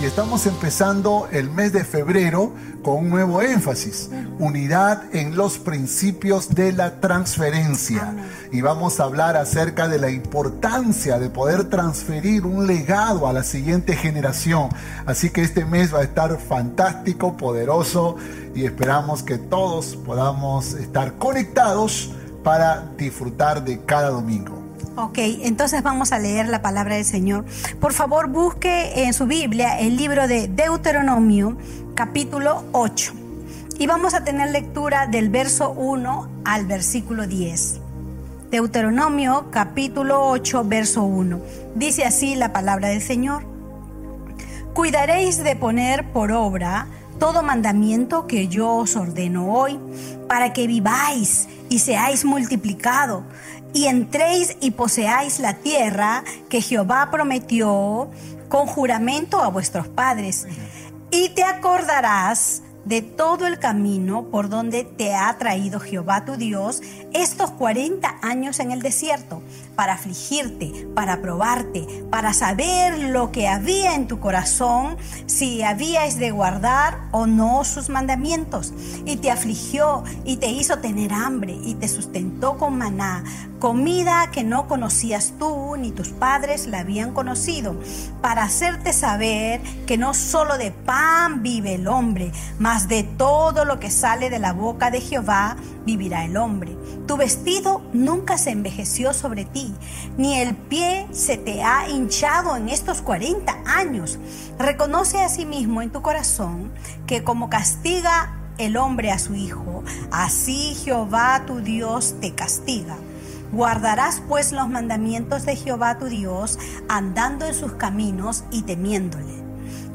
Y estamos empezando el mes de febrero con un nuevo énfasis, unidad en los principios de la transferencia. Y vamos a hablar acerca de la importancia de poder transferir un legado a la siguiente generación. Así que este mes va a estar fantástico, poderoso y esperamos que todos podamos estar conectados para disfrutar de cada domingo. Ok, entonces vamos a leer la palabra del Señor. Por favor, busque en su Biblia el libro de Deuteronomio, capítulo 8. Y vamos a tener lectura del verso 1 al versículo 10. Deuteronomio, capítulo 8, verso 1. Dice así la palabra del Señor. Cuidaréis de poner por obra todo mandamiento que yo os ordeno hoy, para que viváis y seáis multiplicado y entréis y poseáis la tierra que Jehová prometió con juramento a vuestros padres. Y te acordarás de todo el camino por donde te ha traído Jehová tu Dios estos 40 años en el desierto, para afligirte, para probarte, para saber lo que había en tu corazón, si habíais de guardar o no sus mandamientos. Y te afligió y te hizo tener hambre y te sustentó con maná, comida que no conocías tú ni tus padres la habían conocido, para hacerte saber que no solo de pan vive el hombre, de todo lo que sale de la boca de Jehová vivirá el hombre. Tu vestido nunca se envejeció sobre ti, ni el pie se te ha hinchado en estos 40 años. Reconoce a sí mismo en tu corazón que como castiga el hombre a su hijo, así Jehová tu Dios te castiga. Guardarás pues los mandamientos de Jehová tu Dios, andando en sus caminos y temiéndole.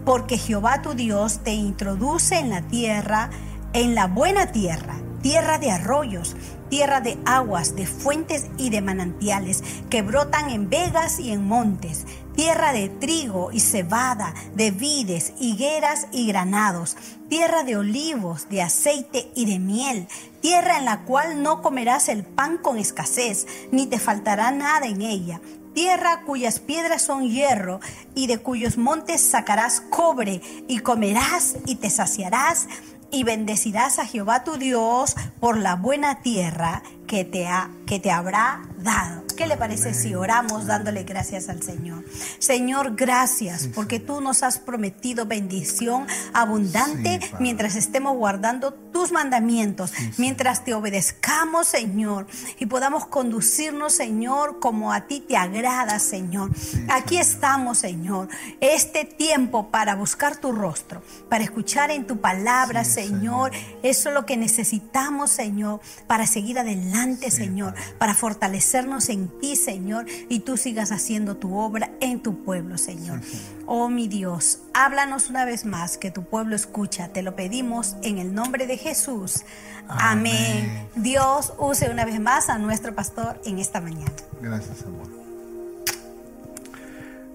Porque Jehová tu Dios te introduce en la tierra, en la buena tierra, tierra de arroyos, tierra de aguas, de fuentes y de manantiales que brotan en vegas y en montes, tierra de trigo y cebada, de vides, higueras y granados, tierra de olivos, de aceite y de miel, tierra en la cual no comerás el pan con escasez, ni te faltará nada en ella, tierra cuyas piedras son hierro y de cuyos montes sacarás cobre y comerás y te saciarás y bendecirás a Jehová tu Dios por la buena tierra que te, ha, que te habrá dado. ¿Qué le parece si oramos dándole gracias al Señor? Señor, gracias porque tú nos has prometido bendición abundante mientras estemos guardando tus mandamientos, mientras te obedezcamos, Señor, y podamos conducirnos, Señor, como a ti te agrada, Señor. Aquí estamos, Señor, este tiempo para buscar tu rostro, para escuchar en tu palabra, Señor. Eso es lo que necesitamos, Señor, para seguir adelante, Señor, para fortalecernos en ti, Señor, y tú sigas haciendo tu obra en tu pueblo, Señor. Oh mi Dios, háblanos una vez más, que tu pueblo escucha. Te lo pedimos en el nombre de Jesús. Amén. Dios use una vez más a nuestro pastor en esta mañana. Gracias, amor.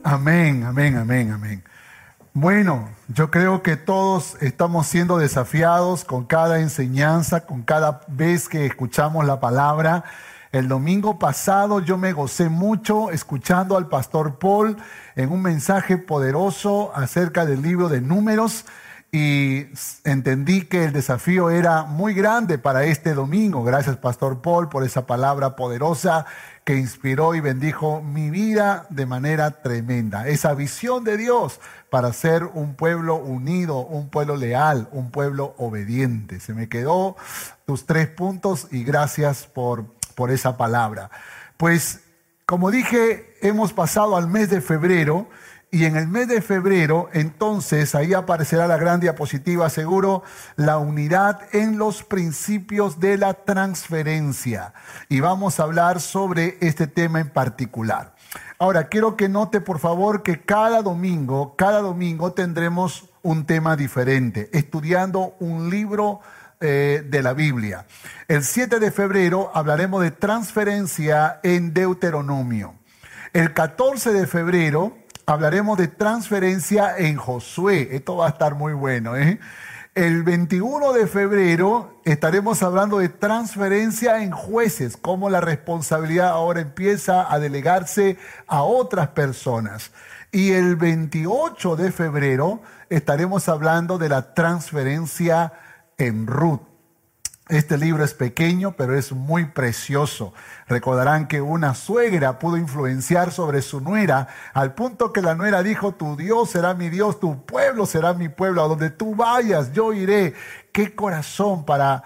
Amén, amén, amén, amén. Bueno, yo creo que todos estamos siendo desafiados con cada enseñanza, con cada vez que escuchamos la palabra. El domingo pasado yo me gocé mucho escuchando al pastor Paul en un mensaje poderoso acerca del libro de números y entendí que el desafío era muy grande para este domingo. Gracias, Pastor Paul, por esa palabra poderosa que inspiró y bendijo mi vida de manera tremenda. Esa visión de Dios para ser un pueblo unido, un pueblo leal, un pueblo obediente. Se me quedó tus tres puntos y gracias por por esa palabra. Pues, como dije, hemos pasado al mes de febrero y en el mes de febrero, entonces, ahí aparecerá la gran diapositiva, seguro, la unidad en los principios de la transferencia. Y vamos a hablar sobre este tema en particular. Ahora, quiero que note, por favor, que cada domingo, cada domingo tendremos un tema diferente, estudiando un libro eh, de la Biblia. El 7 de febrero hablaremos de transferencia en Deuteronomio. El 14 de febrero hablaremos de transferencia en Josué. Esto va a estar muy bueno. ¿eh? El 21 de febrero estaremos hablando de transferencia en jueces, cómo la responsabilidad ahora empieza a delegarse a otras personas. Y el 28 de febrero estaremos hablando de la transferencia en Ruth. Este libro es pequeño, pero es muy precioso. Recordarán que una suegra pudo influenciar sobre su nuera, al punto que la nuera dijo, tu Dios será mi Dios, tu pueblo será mi pueblo, a donde tú vayas, yo iré. Qué corazón para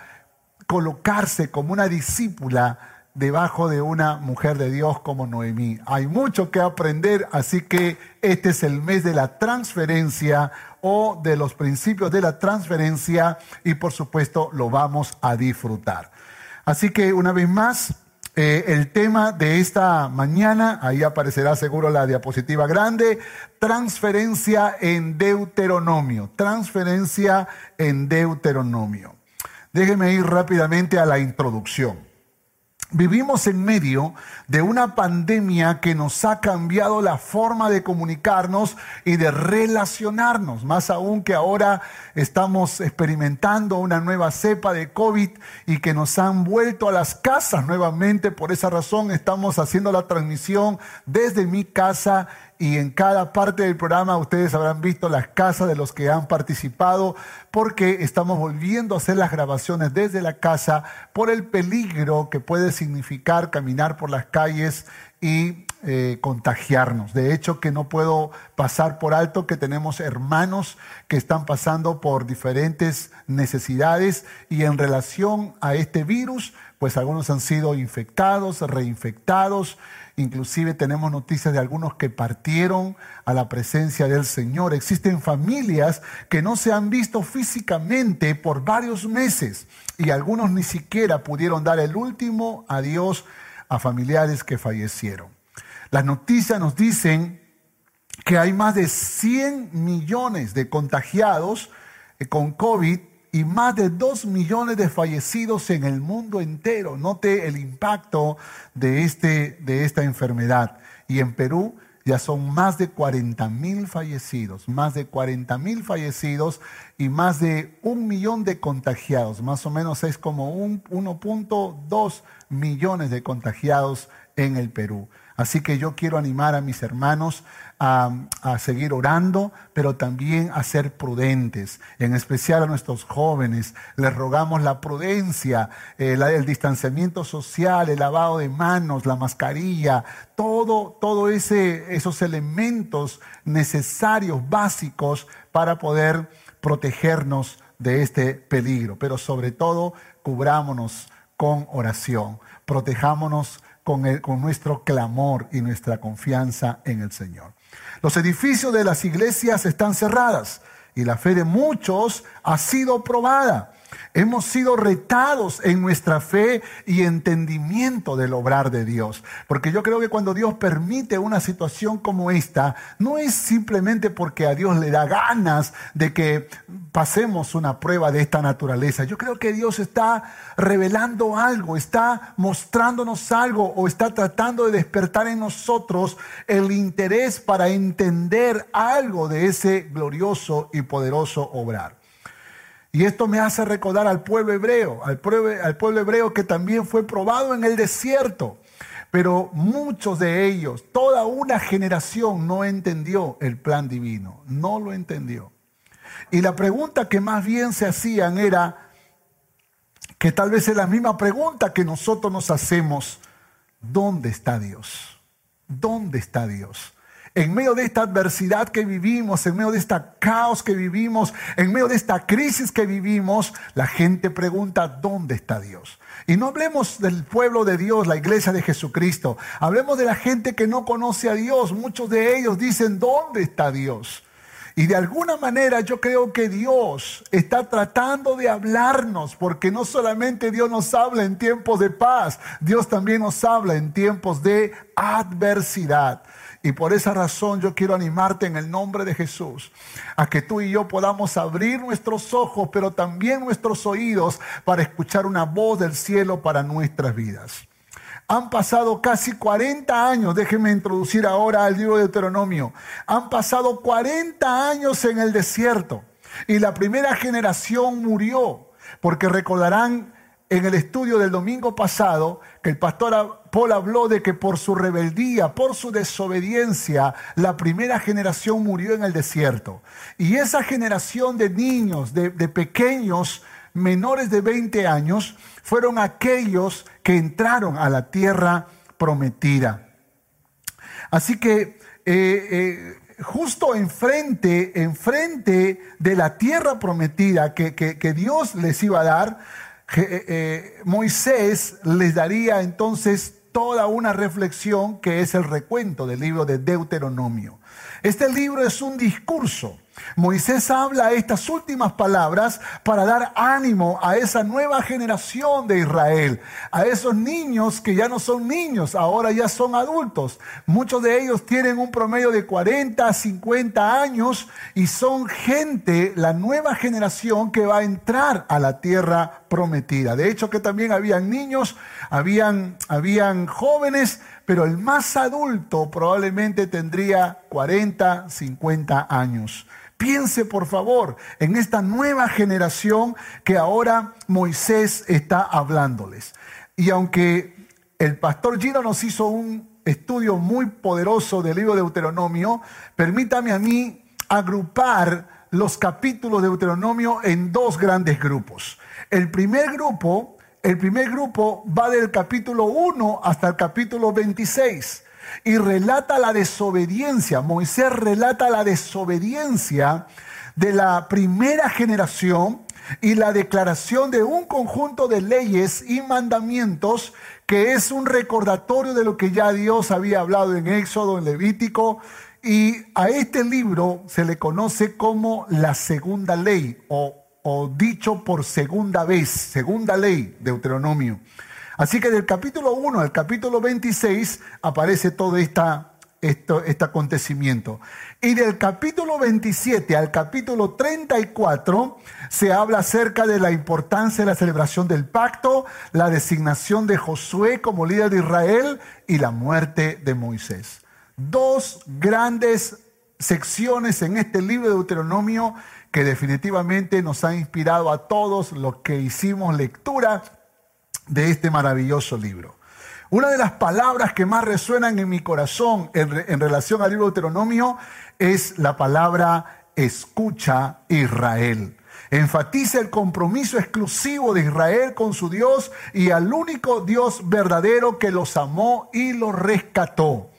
colocarse como una discípula debajo de una mujer de Dios como Noemí. Hay mucho que aprender, así que este es el mes de la transferencia o de los principios de la transferencia y por supuesto lo vamos a disfrutar. Así que una vez más, eh, el tema de esta mañana, ahí aparecerá seguro la diapositiva grande, transferencia en Deuteronomio, transferencia en Deuteronomio. Déjeme ir rápidamente a la introducción. Vivimos en medio de una pandemia que nos ha cambiado la forma de comunicarnos y de relacionarnos, más aún que ahora estamos experimentando una nueva cepa de COVID y que nos han vuelto a las casas nuevamente. Por esa razón estamos haciendo la transmisión desde mi casa y en cada parte del programa ustedes habrán visto las casas de los que han participado porque estamos volviendo a hacer las grabaciones desde la casa por el peligro que puede significar caminar por las calles y eh, contagiarnos. De hecho, que no puedo pasar por alto que tenemos hermanos que están pasando por diferentes necesidades y en relación a este virus, pues algunos han sido infectados, reinfectados Inclusive tenemos noticias de algunos que partieron a la presencia del Señor. Existen familias que no se han visto físicamente por varios meses y algunos ni siquiera pudieron dar el último adiós a familiares que fallecieron. Las noticias nos dicen que hay más de 100 millones de contagiados eh, con COVID y más de dos millones de fallecidos en el mundo entero. Note el impacto de, este, de esta enfermedad. Y en Perú ya son más de 40 mil fallecidos, más de 40 mil fallecidos y más de un millón de contagiados. Más o menos es como 1.2 millones de contagiados en el Perú. Así que yo quiero animar a mis hermanos a, seguir orando, pero también a ser prudentes, en especial a nuestros jóvenes. Les rogamos la prudencia, el, el distanciamiento social, el lavado de manos, la mascarilla, todo, todo ese, esos elementos necesarios, básicos para poder protegernos de este peligro. Pero sobre todo, cubrámonos con oración, protejámonos con, con nuestro clamor y nuestra confianza en el Señor. Los edificios de las iglesias están cerradas y la fe de muchos ha sido probada. Hemos sido retados en nuestra fe y entendimiento del obrar de Dios. Porque yo creo que cuando Dios permite una situación como esta, no es simplemente porque a Dios le da ganas de que pasemos una prueba de esta naturaleza. Yo creo que Dios está revelando algo, está mostrándonos algo o está tratando de despertar en nosotros el interés para entender algo de ese glorioso y poderoso obrar. Y esto me hace recordar al pueblo hebreo, al pueblo, hebreo que también fue probado en el desierto. Pero muchos de ellos, toda una generación no entendió el plan divino, no lo entendió. Y la pregunta que más bien se hacían era, que tal vez es la misma pregunta que nosotros nos hacemos, ¿dónde está Dios? ¿Dónde está Dios? En medio de esta adversidad que vivimos, en medio de este caos que vivimos, en medio de esta crisis que vivimos, la gente pregunta, ¿dónde está Dios? Y no hablemos del pueblo de Dios, la iglesia de Jesucristo. Hablemos de la gente que no conoce a Dios. Muchos de ellos dicen, ¿dónde está Dios? Y de alguna manera yo creo que Dios está tratando de hablarnos, porque no solamente Dios nos habla en tiempos de paz, Dios también nos habla en tiempos de adversidad. Y por esa razón yo quiero animarte en el nombre de Jesús a que tú y yo podamos abrir nuestros ojos, pero también nuestros oídos para escuchar una voz del cielo para nuestras vidas. Han pasado casi 40 años, déjenme introducir ahora al libro de Deuteronomio. Han pasado 40 años en el desierto y la primera generación murió, porque recordarán en el estudio del domingo pasado que el pastor Paul habló de que por su rebeldía, por su desobediencia, la primera generación murió en el desierto. Y esa generación de niños, de, pequeños, menores de 20 años, fueron aquellos que entraron a la tierra prometida. Así que eh, eh, justo enfrente, enfrente de la tierra prometida que, que, Dios les iba a dar, eh, Moisés les daría entonces toda una reflexión que es el recuento del libro de Deuteronomio. Este libro es un discurso Moisés habla estas últimas palabras para dar ánimo a esa nueva generación de Israel, a esos niños que ya no son niños, ahora ya son adultos. Muchos de ellos tienen un promedio de 40, 50 años y son gente, la nueva generación que va a entrar a la tierra prometida. De hecho que también habían niños, habían, habían jóvenes, pero el más adulto probablemente tendría 40, 50 años. Piense por favor en esta nueva generación que ahora Moisés está hablándoles. Y aunque el pastor Gino nos hizo un estudio muy poderoso del libro de Deuteronomio, permítame a mí agrupar los capítulos de Deuteronomio en dos grandes grupos. El primer grupo, el primer grupo va del capítulo 1 hasta el capítulo 26 y relata la desobediencia. Moisés relata la desobediencia de la primera generación y la declaración de un conjunto de leyes y mandamientos que es un recordatorio de lo que ya Dios había hablado en Éxodo, en Levítico, y a este libro se le conoce como la segunda ley o, dicho por segunda vez, segunda ley, Deuteronomio. Así que del capítulo 1 al capítulo 26 aparece todo este acontecimiento. Y del capítulo 27 al capítulo 34 se habla acerca de la importancia de la celebración del pacto, la designación de Josué como líder de Israel y la muerte de Moisés. Dos grandes secciones en este libro de Deuteronomio que definitivamente nos han inspirado a todos los que hicimos lectura de este maravilloso libro. Una de las palabras que más resuenan en mi corazón en, relación al libro de Deuteronomio es la palabra escucha Israel. Enfatiza el compromiso exclusivo de Israel con su Dios y al único Dios verdadero que los amó y los rescató.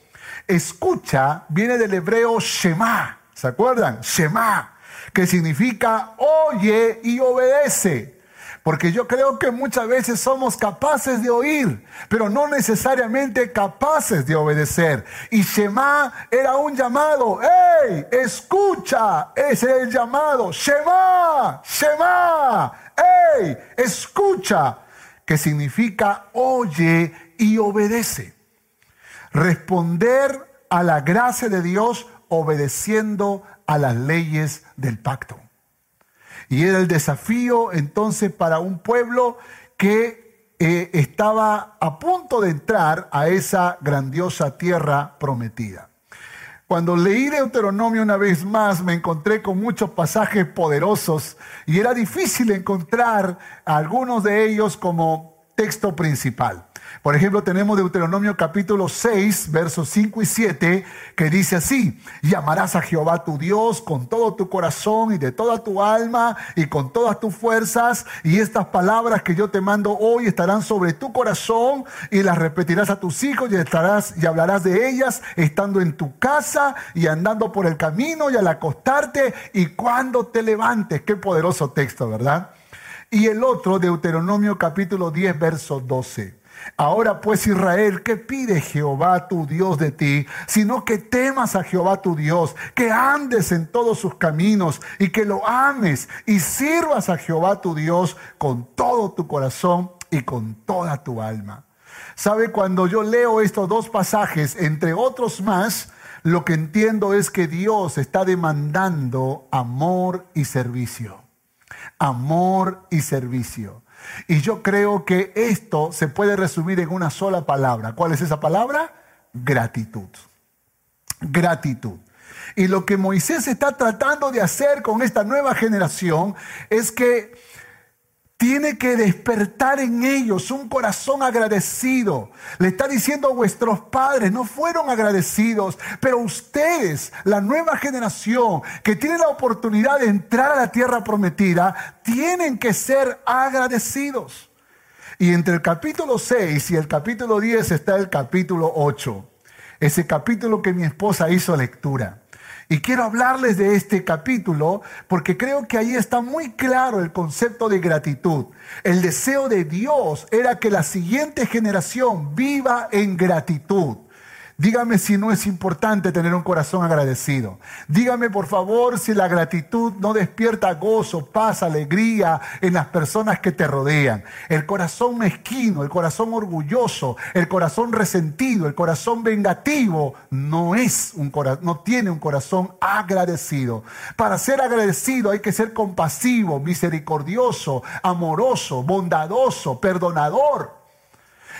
Escucha viene del hebreo Shema, ¿se acuerdan? Shema, que significa oye y obedece. Porque yo creo que muchas veces somos capaces de oír, pero no necesariamente capaces de obedecer. Y Shema era un llamado. ¡Ey! Escucha. Ese es el llamado. Shema. Shema. ¡Ey! Escucha. Que significa oye y obedece. Responder a la gracia de Dios obedeciendo a las leyes del pacto. Y era el desafío entonces para un pueblo que eh, estaba a punto de entrar a esa grandiosa tierra prometida. Cuando leí Deuteronomio una vez más, me encontré con muchos pasajes poderosos y era difícil encontrar algunos de ellos como texto principal. Por ejemplo, tenemos Deuteronomio capítulo 6, versos 5 y 7, que dice así, llamarás a Jehová tu Dios con todo tu corazón y de toda tu alma y con todas tus fuerzas, y estas palabras que yo te mando hoy estarán sobre tu corazón y las repetirás a tus hijos y, estarás, y hablarás de ellas estando en tu casa y andando por el camino y al acostarte y cuando te levantes. Qué poderoso texto, ¿verdad? Y el otro, Deuteronomio capítulo 10, verso 12 Ahora pues Israel, ¿qué pide Jehová tu Dios de ti? Sino que temas a Jehová tu Dios, que andes en todos sus caminos y que lo ames y sirvas a Jehová tu Dios con todo tu corazón y con toda tu alma. ¿Sabe? Cuando yo leo estos dos pasajes, entre otros más, lo que entiendo es que Dios está demandando amor y servicio. Amor y servicio. Y yo creo que esto se puede resumir en una sola palabra. ¿Cuál es esa palabra? Gratitud. Gratitud. Y lo que Moisés está tratando de hacer con esta nueva generación es que tiene que despertar en ellos un corazón agradecido. Le está diciendo vuestros padres no fueron agradecidos, pero ustedes, la nueva generación que tiene la oportunidad de entrar a la tierra prometida, tienen que ser agradecidos. Y entre el capítulo 6 y el capítulo 10 está el capítulo 8, ese capítulo que mi esposa hizo lectura. Y quiero hablarles de este capítulo porque creo que ahí está muy claro el concepto de gratitud. El deseo de Dios era que la siguiente generación viva en gratitud. Dígame si no es importante tener un corazón agradecido. Dígame por favor si la gratitud no despierta gozo, paz, alegría en las personas que te rodean. El corazón mezquino, el corazón orgulloso, el corazón resentido, el corazón vengativo no es un no tiene un corazón agradecido. Para ser agradecido hay que ser compasivo, misericordioso, amoroso, bondadoso, perdonador.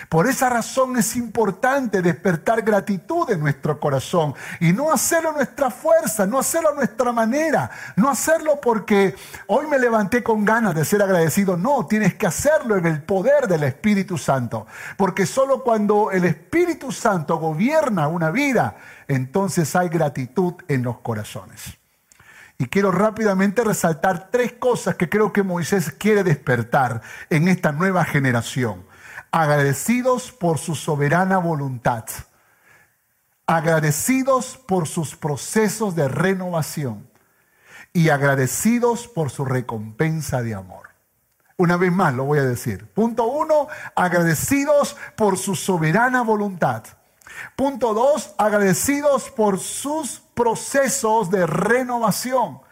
Por esa razón es importante despertar gratitud en nuestro corazón y no hacerlo a nuestra fuerza, no hacerlo a nuestra manera, no hacerlo porque hoy me levanté con ganas de ser agradecido. No, tienes que hacerlo en el poder del Espíritu Santo. Porque solo cuando el Espíritu Santo gobierna una vida, entonces hay gratitud en los corazones. Y quiero rápidamente resaltar tres cosas que creo que Moisés quiere despertar en esta nueva generación agradecidos por su soberana voluntad, agradecidos por sus procesos de renovación y agradecidos por su recompensa de amor. Una vez más lo voy a decir. Punto uno, agradecidos por su soberana voluntad. Punto dos, agradecidos por sus procesos de renovación.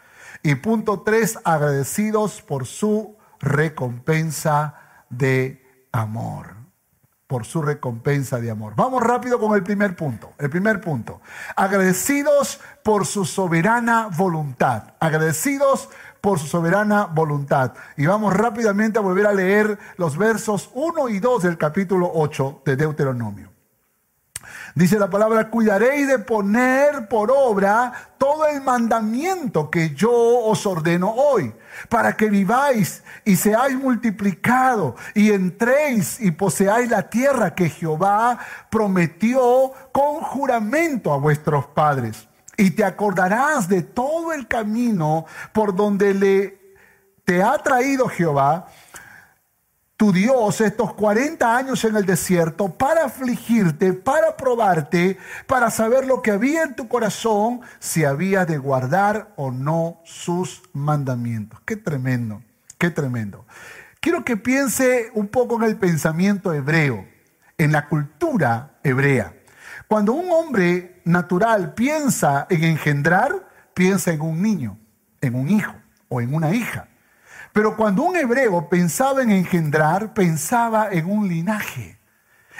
Y punto tres, agradecidos por su recompensa de amor, por su recompensa de amor. Vamos rápido con el primer punto. El primer punto. Agradecidos por su soberana voluntad. Agradecidos por su soberana voluntad. Y vamos rápidamente a volver a leer los versos 1 y 2 del capítulo 8 de Deuteronomio. Dice la palabra, cuidaréis de poner por obra todo el mandamiento que yo os ordeno hoy, para que viváis y seáis multiplicado y entréis y poseáis la tierra que Jehová prometió con juramento a vuestros padres. Y te acordarás de todo el camino por donde le te ha traído Jehová tu Dios estos 40 años en el desierto para afligirte, para probarte, para saber lo que había en tu corazón, si había de guardar o no sus mandamientos. Qué tremendo, qué tremendo. Quiero que piense un poco en el pensamiento hebreo, en la cultura hebrea. Cuando un hombre natural piensa en engendrar, piensa en un niño, en un hijo o en una hija. Pero cuando un hebreo pensaba en engendrar, pensaba en un linaje,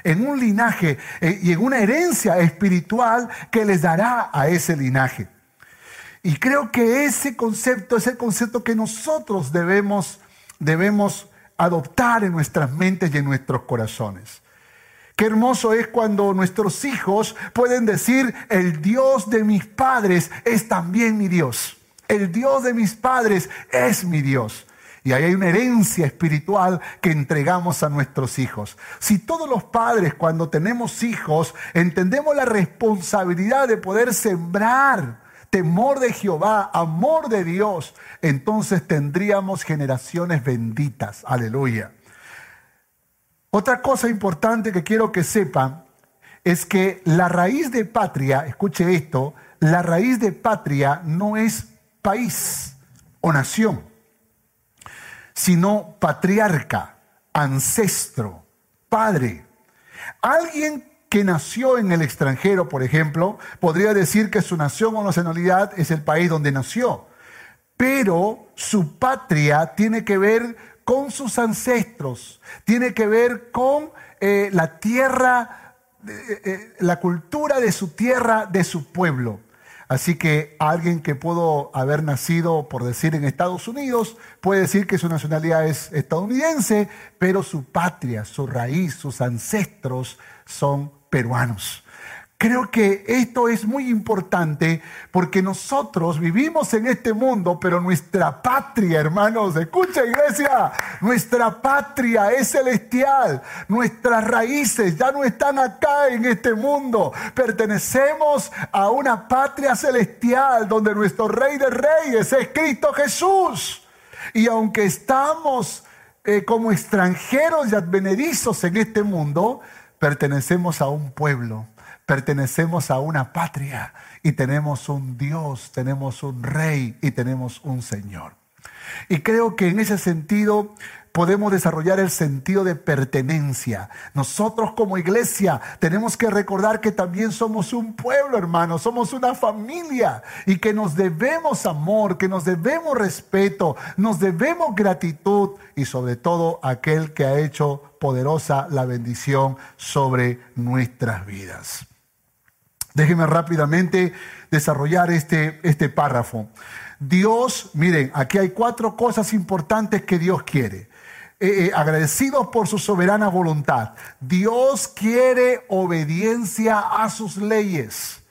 en un linaje eh, y en una herencia espiritual que les dará a ese linaje. Y creo que ese concepto es el concepto que nosotros debemos, debemos adoptar en nuestras mentes y en nuestros corazones. Qué hermoso es cuando nuestros hijos pueden decir, el Dios de mis padres es también mi Dios. El Dios de mis padres es mi Dios. Y ahí hay una herencia espiritual que entregamos a nuestros hijos. Si todos los padres cuando tenemos hijos entendemos la responsabilidad de poder sembrar temor de Jehová, amor de Dios, entonces tendríamos generaciones benditas. Aleluya. Otra cosa importante que quiero que sepan es que la raíz de patria, escuche esto, la raíz de patria no es país o nación sino patriarca, ancestro, padre, Alguien que nació en el extranjero, por ejemplo, podría decir que su nación o nacionalidad es el país donde nació, pero su patria tiene que ver con sus ancestros, tiene que ver con eh, la tierra, eh, eh, la cultura de su tierra, de su pueblo. Así que alguien que pudo haber nacido, por decir, en Estados Unidos, puede decir que su nacionalidad es estadounidense, pero su patria, su raíz, sus ancestros son peruanos. Creo que esto es muy importante porque nosotros vivimos en este mundo, pero nuestra patria, hermanos, escucha iglesia, nuestra patria es celestial, nuestras raíces ya no están acá en este mundo, pertenecemos a una patria celestial donde nuestro rey de reyes es Cristo Jesús. Y aunque estamos eh, como extranjeros y advenedizos en este mundo, pertenecemos a un pueblo pertenecemos a una patria y tenemos un Dios, tenemos un rey y tenemos un Señor. Y creo que en ese sentido podemos desarrollar el sentido de pertenencia. Nosotros como iglesia tenemos que recordar que también somos un pueblo, hermano, somos una familia y que nos debemos amor, que nos debemos respeto, nos debemos gratitud y sobre todo aquel que ha hecho poderosa la bendición sobre nuestras vidas. Déjenme rápidamente desarrollar este, este párrafo. Dios, miren, aquí hay cuatro cosas importantes que Dios quiere. Eh, eh, agradecidos por su soberana voluntad. Dios quiere obediencia a sus leyes.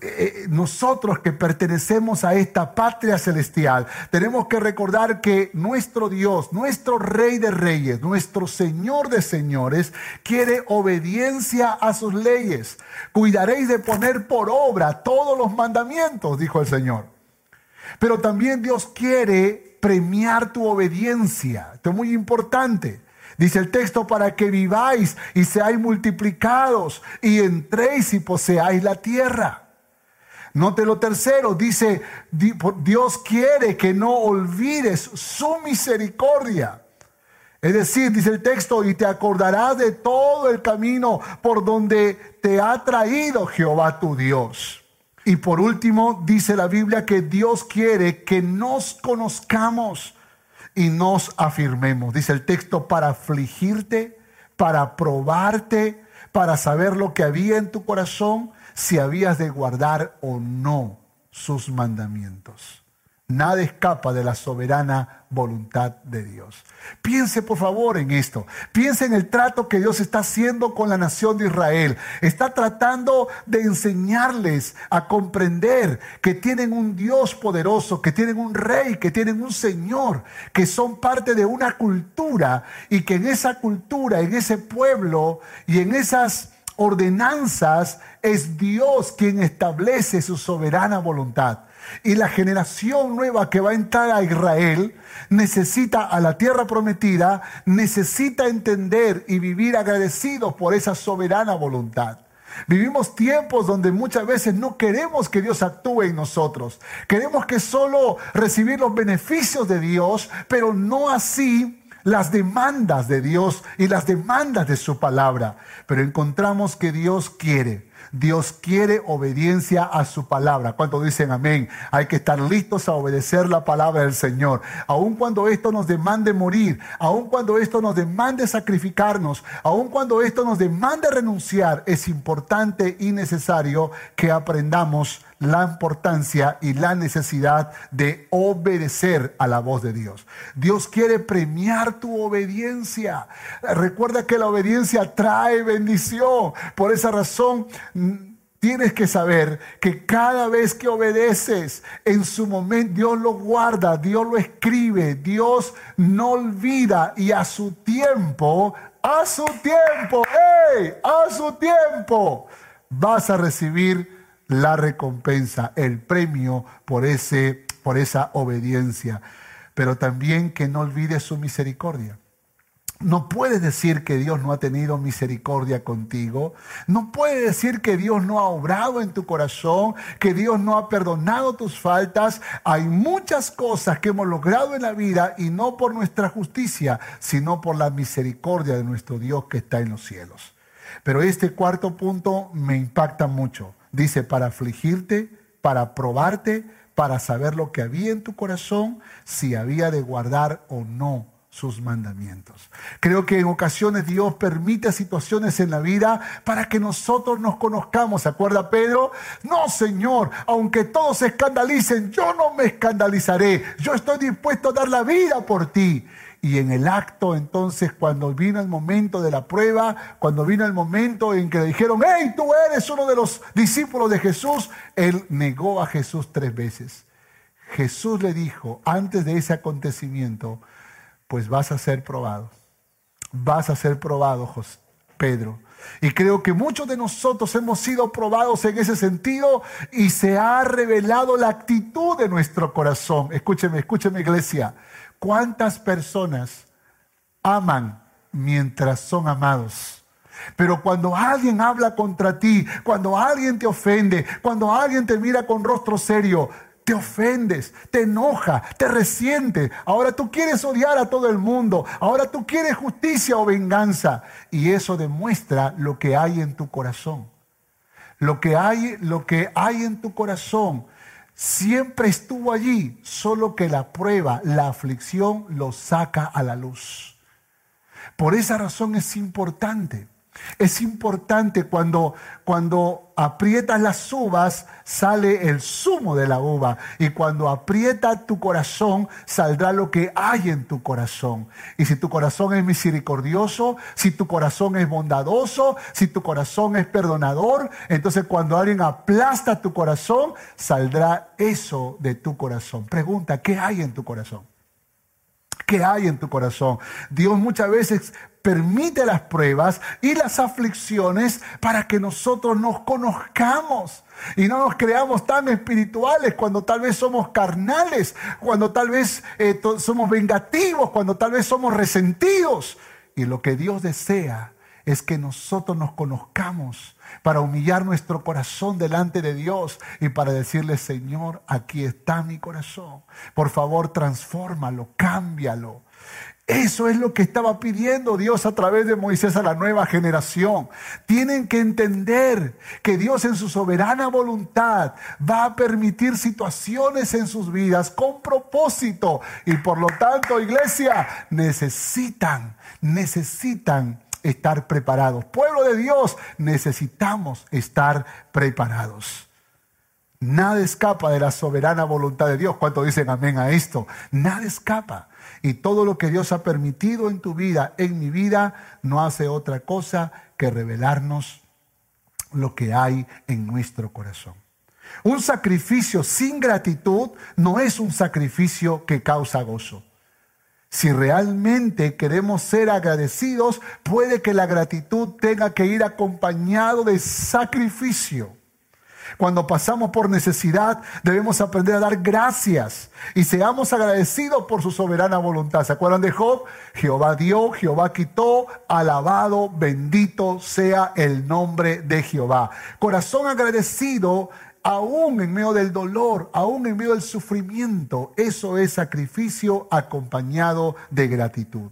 Eh, nosotros que pertenecemos a esta patria celestial, tenemos que recordar que nuestro Dios, nuestro Rey de Reyes, nuestro Señor de Señores, quiere obediencia a sus leyes. Cuidaréis de poner por obra todos los mandamientos, dijo el Señor. Pero también Dios quiere premiar tu obediencia. Esto es muy importante. Dice el texto, para que viváis y seáis multiplicados y entréis y poseáis la tierra. Note lo tercero, dice, Dios quiere que no olvides su misericordia. Es decir, dice el texto, y te acordarás de todo el camino por donde te ha traído Jehová tu Dios. Y por último, dice la Biblia que Dios quiere que nos conozcamos y nos afirmemos. Dice el texto, para afligirte, para probarte, para saber lo que había en tu corazón si habías de guardar o no sus mandamientos. Nada escapa de la soberana voluntad de Dios. Piense por favor en esto. Piense en el trato que Dios está haciendo con la nación de Israel. Está tratando de enseñarles a comprender que tienen un Dios poderoso, que tienen un rey, que tienen un Señor, que son parte de una cultura y que en esa cultura, en ese pueblo y en esas ordenanzas es Dios quien establece su soberana voluntad. Y la generación nueva que va a entrar a Israel necesita a la tierra prometida, necesita entender y vivir agradecidos por esa soberana voluntad. Vivimos tiempos donde muchas veces no queremos que Dios actúe en nosotros. Queremos que solo recibir los beneficios de Dios, pero no así las demandas de Dios y las demandas de su palabra. Pero encontramos que Dios quiere Dios quiere obediencia a su palabra. Cuando dicen amén, hay que estar listos a obedecer la palabra del Señor. Aun cuando esto nos demande morir, aun cuando esto nos demande sacrificarnos, aun cuando esto nos demande renunciar, es importante y necesario que aprendamos la importancia y la necesidad de obedecer a la voz de Dios. Dios quiere premiar tu obediencia. Recuerda que la obediencia trae bendición. Por esa razón, tienes que saber que cada vez que obedeces, en su momento Dios lo guarda, Dios lo escribe, Dios no olvida y a su tiempo, a su tiempo. A su tiempo vas a recibir la recompensa, el premio por, ese, por esa obediencia. Pero también que no olvides su misericordia. No puedes decir que Dios no ha tenido misericordia contigo. No puedes decir que Dios no ha obrado en tu corazón, que Dios no ha perdonado tus faltas. Hay muchas cosas que hemos logrado en la vida y no por nuestra justicia, sino por la misericordia de nuestro Dios que está en los cielos. Pero este cuarto punto me impacta mucho. Dice, para afligirte, para probarte, para saber lo que había en tu corazón, si había de guardar o no sus mandamientos. Creo que en ocasiones Dios permite situaciones en la vida para que nosotros nos conozcamos. ¿Se acuerda Pedro? No, Señor, aunque todos se escandalicen, yo no me escandalizaré. Yo estoy dispuesto a dar la vida por ti. Y en el acto, entonces, cuando vino el momento de la prueba, cuando vino el momento en que le dijeron, hey, tú eres uno de los discípulos de Jesús, él negó a Jesús tres veces. Jesús le dijo, antes de ese acontecimiento, pues vas a ser probado. Vas a ser probado, José, Pedro. Y creo que muchos de nosotros hemos sido probados en ese sentido y se ha revelado la actitud de nuestro corazón. Escúcheme, escúcheme iglesia. ¿Cuántas personas aman mientras son amados? Pero cuando alguien habla contra ti, cuando alguien te ofende, cuando alguien te mira con rostro serio, te ofendes, te enoja, te resiente. Ahora tú quieres odiar a todo el mundo. Ahora tú quieres justicia o venganza. Y eso demuestra lo que hay en tu corazón. Lo que hay, lo que hay en tu corazón siempre estuvo allí, solo que la prueba, la aflicción lo saca a la luz. Por esa razón es importante es importante cuando, cuando aprietas las uvas, sale el zumo de la uva. Y cuando aprieta tu corazón, saldrá lo que hay en tu corazón. Y si tu corazón es misericordioso, si tu corazón es bondadoso, si tu corazón es perdonador, entonces cuando alguien aplasta tu corazón, saldrá eso de tu corazón. Pregunta, ¿qué hay en tu corazón? ¿Qué hay en tu corazón? Dios muchas veces permite las pruebas y las aflicciones para que nosotros nos conozcamos y no nos creamos tan espirituales cuando tal vez somos carnales, cuando tal vez eh, somos vengativos, cuando tal vez somos resentidos. Y lo que Dios desea es que nosotros nos conozcamos para humillar nuestro corazón delante de Dios y para decirle, Señor, aquí está mi corazón. Por favor, transfórmalo, cámbialo. Eso es lo que estaba pidiendo Dios a través de Moisés a la nueva generación. Tienen que entender que Dios en su soberana voluntad va a permitir situaciones en sus vidas con propósito. Y por lo tanto, iglesia, necesitan, necesitan estar preparados. Pueblo de Dios, necesitamos estar preparados. Nada escapa de la soberana voluntad de Dios. ¿Cuánto dicen amén a esto? Nada escapa. Y todo lo que Dios ha permitido en tu vida, en mi vida, no hace otra cosa que revelarnos lo que hay en nuestro corazón. Un sacrificio sin gratitud no es un sacrificio que causa gozo. Si realmente queremos ser agradecidos, puede que la gratitud tenga que ir acompañado de sacrificio. Cuando pasamos por necesidad, debemos aprender a dar gracias y seamos agradecidos por su soberana voluntad. ¿Se acuerdan de Job? Jehová dio, Jehová quitó, alabado, bendito sea el nombre de Jehová. Corazón agradecido aún en medio del dolor, aún en medio del sufrimiento. Eso es sacrificio acompañado de gratitud.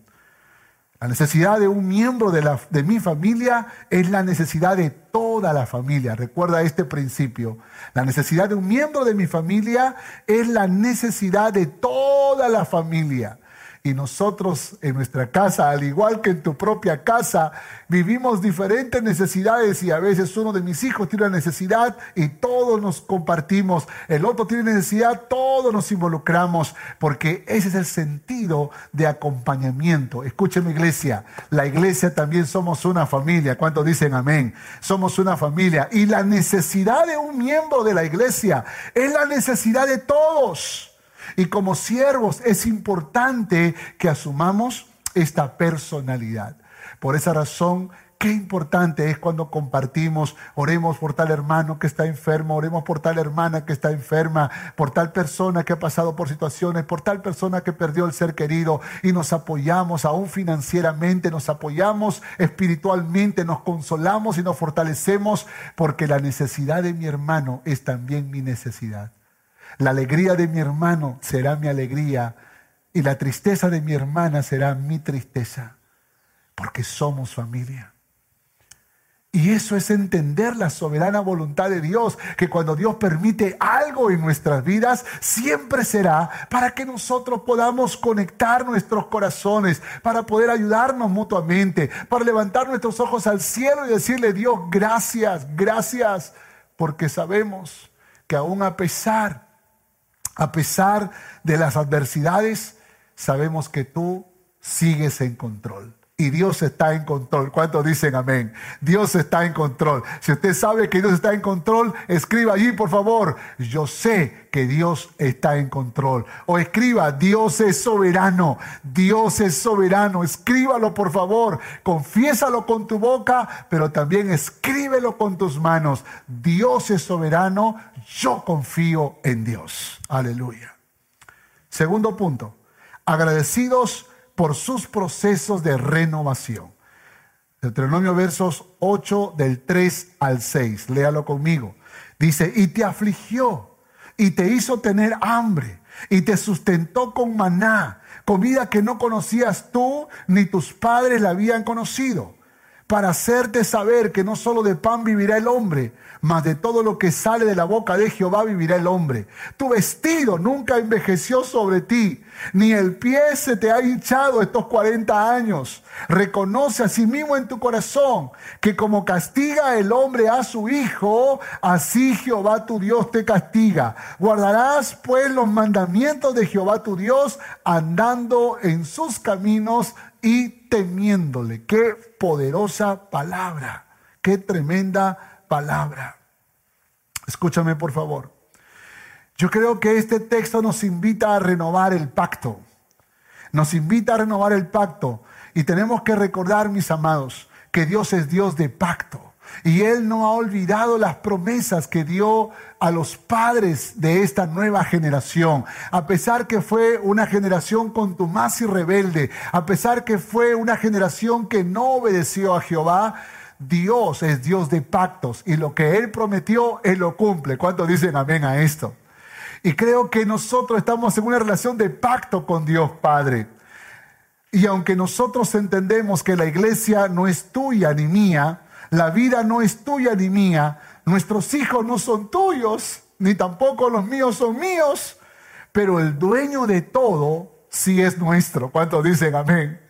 La necesidad de un miembro de, mi familia es la necesidad de toda la familia. Recuerda este principio. La necesidad de un miembro de mi familia es la necesidad de toda la familia. Y nosotros en nuestra casa, al igual que en tu propia casa, vivimos diferentes necesidades y a veces uno de mis hijos tiene una necesidad y todos nos compartimos. El otro tiene necesidad, todos nos involucramos porque ese es el sentido de acompañamiento. Escúcheme iglesia, la iglesia también somos una familia. ¿Cuántos dicen amén? Somos una familia y la necesidad de un miembro de la iglesia es la necesidad de todos. Y como siervos es importante que asumamos esta personalidad. Por esa razón, qué importante es cuando compartimos, oremos por tal hermano que está enfermo, oremos por tal hermana que está enferma, por tal persona que ha pasado por situaciones, por tal persona que perdió el ser querido y nos apoyamos aún financieramente, nos apoyamos espiritualmente, nos consolamos y nos fortalecemos porque la necesidad de mi hermano es también mi necesidad. La alegría de mi hermano será mi alegría y la tristeza de mi hermana será mi tristeza, porque somos familia. Y eso es entender la soberana voluntad de Dios, que cuando Dios permite algo en nuestras vidas, siempre será para que nosotros podamos conectar nuestros corazones, para poder ayudarnos mutuamente, para levantar nuestros ojos al cielo y decirle, Dios, gracias, gracias, porque sabemos que aún a pesar, a pesar de las adversidades, sabemos que tú sigues en control y Dios está en control. ¿Cuántos dicen amén? Dios está en control. Si usted sabe que Dios está en control, escriba allí, por favor. Yo sé que Dios está en control. O escriba, Dios es soberano. Dios es soberano. Escríbalo, por favor. Confiésalo con tu boca, pero también escríbelo con tus manos. Dios es soberano. Yo confío en Dios. Aleluya. Segundo punto. Agradecidos por sus procesos de renovación. Deuteronomio versos 8 del 3 al 6, léalo conmigo. Dice, y te afligió y te hizo tener hambre y te sustentó con maná, comida que no conocías tú ni tus padres la habían conocido, para hacerte saber que no solo de pan vivirá el hombre, mas de todo lo que sale de la boca de Jehová vivirá el hombre. Tu vestido nunca envejeció sobre ti, ni el pie se te ha hinchado estos 40 años. Reconoce a sí mismo en tu corazón que como castiga el hombre a su hijo, así Jehová tu Dios te castiga. Guardarás pues los mandamientos de Jehová tu Dios andando en sus caminos y temiéndole. Qué poderosa palabra, qué tremenda palabra. Escúchame por favor. Yo creo que este texto nos invita a renovar el pacto. Nos invita a renovar el pacto. Y tenemos que recordar, mis amados, que Dios es Dios de pacto. Y Él no ha olvidado las promesas que dio a los padres de esta nueva generación. A pesar que fue una generación contumaz y rebelde, a pesar que fue una generación que no obedeció a Jehová, Dios es Dios de pactos y lo que Él prometió, Él lo cumple. ¿Cuántos dicen amén a esto? Y creo que nosotros estamos en una relación de pacto con Dios Padre. Y aunque nosotros entendemos que la iglesia no es tuya ni mía, la vida no es tuya ni mía, nuestros hijos no son tuyos, ni tampoco los míos son míos, pero el dueño de todo sí es nuestro. ¿Cuántos dicen amén?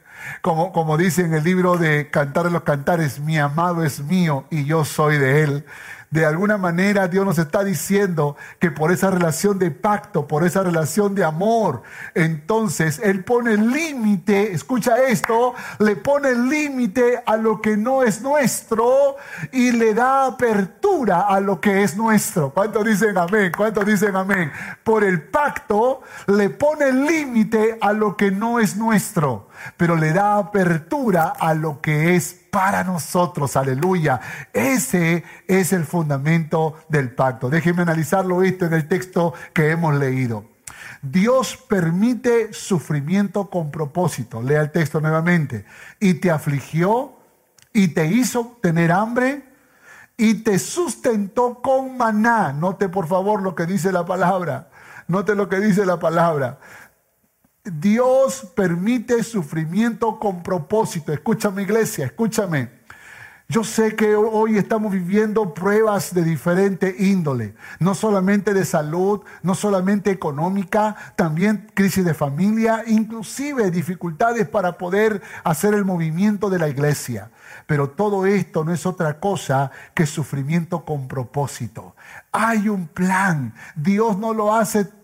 Como, como dice en el libro de Cantar de los Cantares, mi amado es mío y yo soy de él. De alguna manera Dios nos está diciendo que por esa relación de pacto, por esa relación de amor, entonces Él pone límite, escucha esto, le pone límite a lo que no es nuestro y le da apertura a lo que es nuestro. ¿Cuántos dicen amén? ¿Cuántos dicen amén? Por el pacto le pone límite a lo que no es nuestro, pero le da apertura a lo que es para nosotros. Aleluya. Ese es el fundamento del pacto. Déjenme analizarlo esto en el texto que hemos leído. Dios permite sufrimiento con propósito. Lea el texto nuevamente. Y te afligió y te hizo tener hambre y te sustentó con maná. Note por favor lo que dice la palabra. Note lo que dice la palabra. Dios permite sufrimiento con propósito. Escúchame iglesia, escúchame. Yo sé que hoy estamos viviendo pruebas de diferente índole, no solamente de salud, no solamente económica, también crisis de familia, inclusive dificultades para poder hacer el movimiento de la iglesia. Pero todo esto no es otra cosa que sufrimiento con propósito. Hay un plan. Dios no lo hace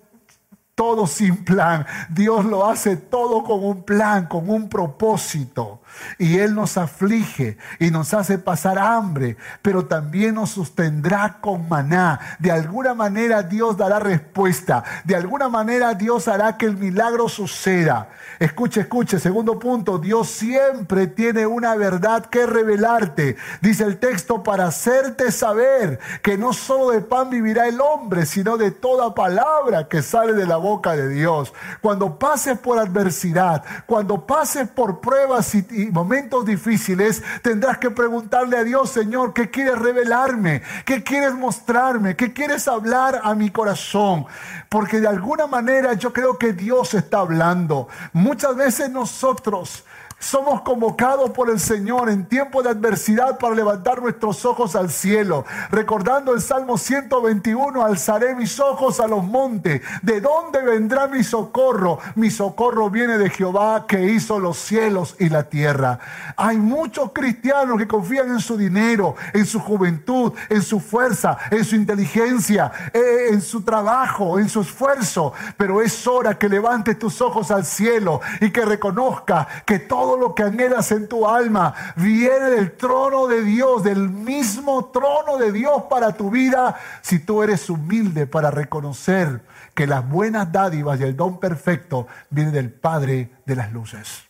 todo sin plan. Dios lo hace todo con un plan, con un propósito. Y Él nos aflige y nos hace pasar hambre, pero también nos sostendrá con maná. De alguna manera Dios dará respuesta. De alguna manera Dios hará que el milagro suceda. Escuche, escuche. Segundo punto, Dios siempre tiene una verdad que revelarte. Dice el texto, para hacerte saber que no solo de pan vivirá el hombre, sino de toda palabra que sale de la boca de Dios. Cuando pases por adversidad, cuando pases por pruebas y, y momentos difíciles, tendrás que preguntarle a Dios, Señor, ¿qué quieres revelarme? ¿Qué quieres mostrarme? ¿Qué quieres hablar a mi corazón? Porque de alguna manera yo creo que Dios está hablando. Muchas veces nosotros Somos convocados por el Señor en tiempo de adversidad para levantar nuestros ojos al cielo. Recordando el Salmo 121, alzaré mis ojos a los montes. ¿De dónde vendrá mi socorro? Mi socorro viene de Jehová que hizo los cielos y la tierra. Hay muchos cristianos que confían en su dinero, en su juventud, en su fuerza, en su inteligencia, eh, en su trabajo, en su esfuerzo. Pero es hora que levantes tus ojos al cielo y que reconozca que todo todo lo que anhelas en tu alma viene del trono de Dios, del mismo trono de Dios para tu vida, si tú eres humilde para reconocer que las buenas dádivas y el don perfecto vienen del Padre de las luces.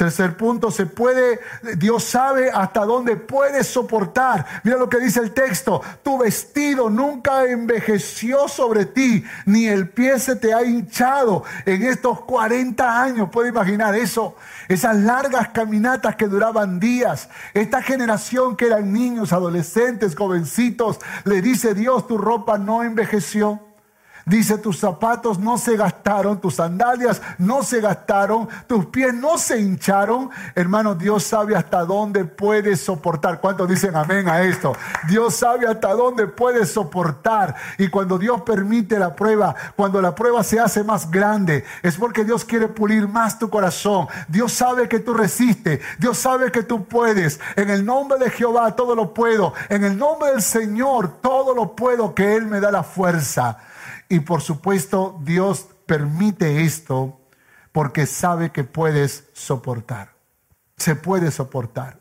Tercer punto, se puede, Dios sabe hasta dónde puedes soportar. Mira lo que dice el texto, tu vestido nunca envejeció sobre ti, ni el pie se te ha hinchado en estos 40 años. Puede imaginar eso, esas largas caminatas que duraban días. Esta generación que eran niños, adolescentes, jovencitos, le dice Dios, tu ropa no envejeció. Dice, tus zapatos no se gastaron, tus sandalias no se gastaron, tus pies no se hincharon. Hermano, Dios sabe hasta dónde puedes soportar. ¿Cuántos dicen amén a esto? Dios sabe hasta dónde puedes soportar. Y cuando Dios permite la prueba, cuando la prueba se hace más grande, es porque Dios quiere pulir más tu corazón. Dios sabe que tú resistes. Dios sabe que tú puedes. En el nombre de Jehová todo lo puedo. En el nombre del Señor todo lo puedo, que Él me da la fuerza. Y por supuesto, Dios permite esto porque sabe que puedes soportar. Se puede soportar.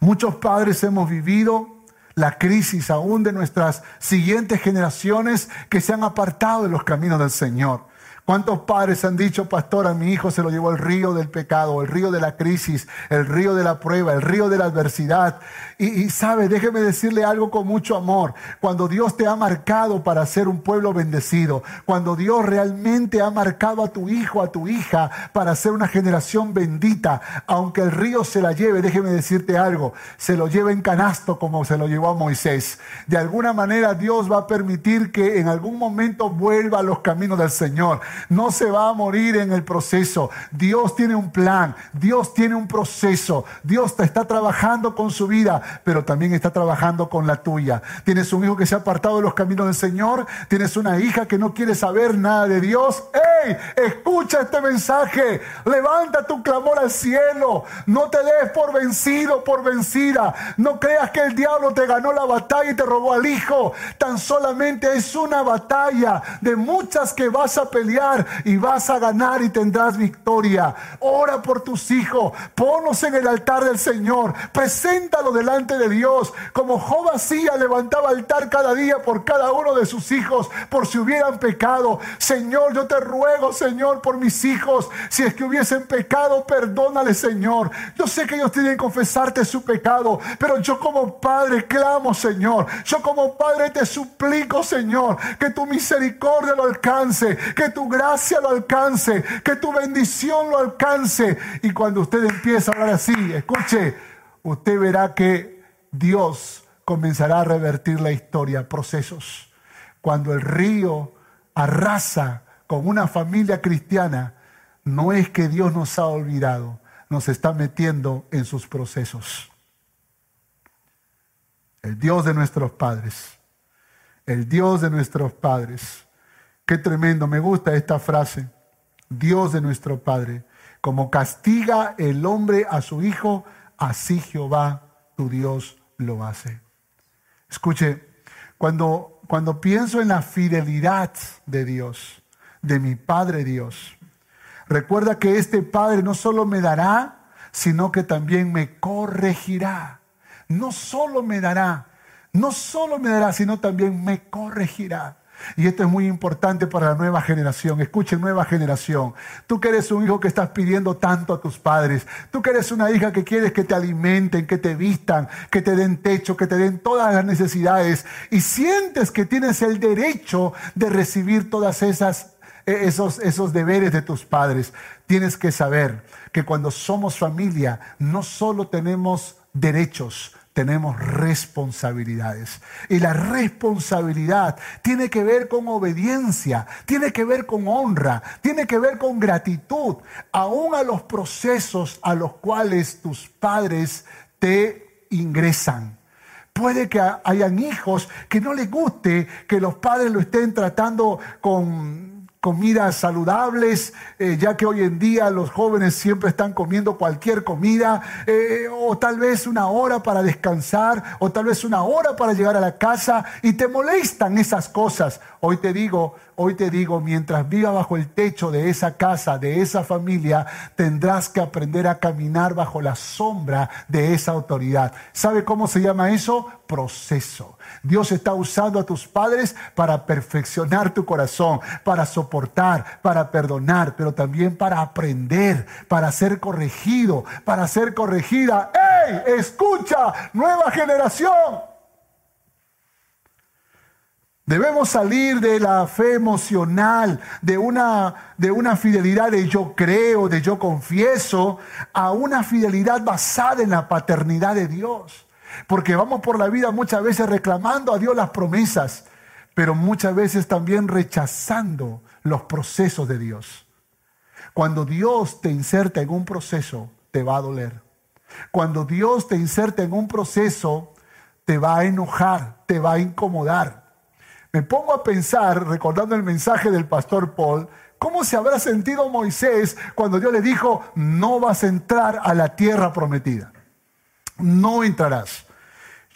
Muchos padres hemos vivido la crisis aún de nuestras siguientes generaciones que se han apartado de los caminos del Señor. ¿Cuántos padres han dicho, pastor, a mi hijo se lo llevó el río del pecado, el río de la crisis, el río de la prueba, el río de la adversidad? Y, sabe, déjeme decirle algo con mucho amor. Cuando Dios te ha marcado para ser un pueblo bendecido, cuando Dios realmente ha marcado a tu hijo, a tu hija, para ser una generación bendita, aunque el río se la lleve, déjeme decirte algo, se lo lleva en canasto como se lo llevó a Moisés. De alguna manera Dios va a permitir que en algún momento vuelva a los caminos del Señor no se va a morir en el proceso. Dios tiene un plan, Dios tiene un proceso. Dios te está trabajando con su vida, pero también está trabajando con la tuya. Tienes un hijo que se ha apartado de los caminos del Señor, tienes una hija que no quiere saber nada de Dios. ¡Ey! Escucha este mensaje. Levanta tu clamor al cielo. No te des por vencido, por vencida. No creas que el diablo te ganó la batalla y te robó al hijo. Tan solamente es una batalla de muchas que vas a pelear y vas a ganar y tendrás victoria. Ora por tus hijos, ponlos en el altar del Señor, preséntalo delante de Dios, como Job hacía, levantaba altar cada día por cada uno de sus hijos, por si hubieran pecado. Señor, yo te ruego, Señor, por mis hijos, si es que hubiesen pecado, perdónale, Señor. Yo sé que ellos tienen que confesarte su pecado, pero yo como Padre clamo, Señor. Yo como Padre te suplico, Señor, que tu misericordia lo alcance, que tu gracia lo alcance, que tu bendición lo alcance. Y cuando usted empieza a hablar así, escuche, usted verá que Dios comenzará a revertir la historia, procesos. Cuando el río arrasa con una familia cristiana, no es que Dios nos ha olvidado, nos está metiendo en sus procesos. El Dios de nuestros padres, el Dios de nuestros padres Qué tremendo, me gusta esta frase. Dios de nuestro Padre, como castiga el hombre a su hijo, así Jehová tu Dios lo hace. Escuche, cuando, cuando pienso en la fidelidad de Dios, de mi Padre Dios, recuerda que este Padre no solo me dará, sino que también me corregirá. No solo me dará, no solo me dará, sino también me corregirá. Y esto es muy importante para la nueva generación. Escuchen, nueva generación. Tú que eres un hijo que estás pidiendo tanto a tus padres. Tú que eres una hija que quieres que te alimenten, que te vistan, que te den techo, que te den todas las necesidades. Y sientes que tienes el derecho de recibir todas esas e, esos, esos deberes de tus padres. Tienes que saber que cuando somos familia no solo tenemos derechos, tenemos responsabilidades. Y la responsabilidad tiene que ver con obediencia, tiene que ver con honra, tiene que ver con gratitud, aún a los procesos a los cuales tus padres te ingresan. Puede que hayan hijos que no les guste que los padres lo estén tratando con comidas saludables, eh, ya que hoy en día los jóvenes siempre están comiendo cualquier comida, eh, o tal vez una hora para descansar, o tal vez una hora para llegar a la casa, y te molestan esas cosas. Hoy te digo, hoy te digo, mientras viva bajo el techo de esa casa, de esa familia, tendrás que aprender a caminar bajo la sombra de esa autoridad. ¿Sabe cómo se llama eso? Proceso. Dios está usando a tus padres para perfeccionar tu corazón, para soportar, para perdonar, pero también para aprender, para ser corregido, para ser corregida. ¡Ey! Escucha, nueva generación. Debemos salir de la fe emocional, de una, de una fidelidad de yo creo, de yo confieso, a una fidelidad basada en la paternidad de Dios. Porque vamos por la vida muchas veces reclamando a Dios las promesas, pero muchas veces también rechazando los procesos de Dios. Cuando Dios te inserta en un proceso, te va a doler. Cuando Dios te inserta en un proceso, te va a enojar, te va a incomodar. Me pongo a pensar, recordando el mensaje del pastor Paul, ¿cómo se habrá sentido Moisés cuando Dios le dijo, no vas a entrar a la tierra prometida? No entrarás.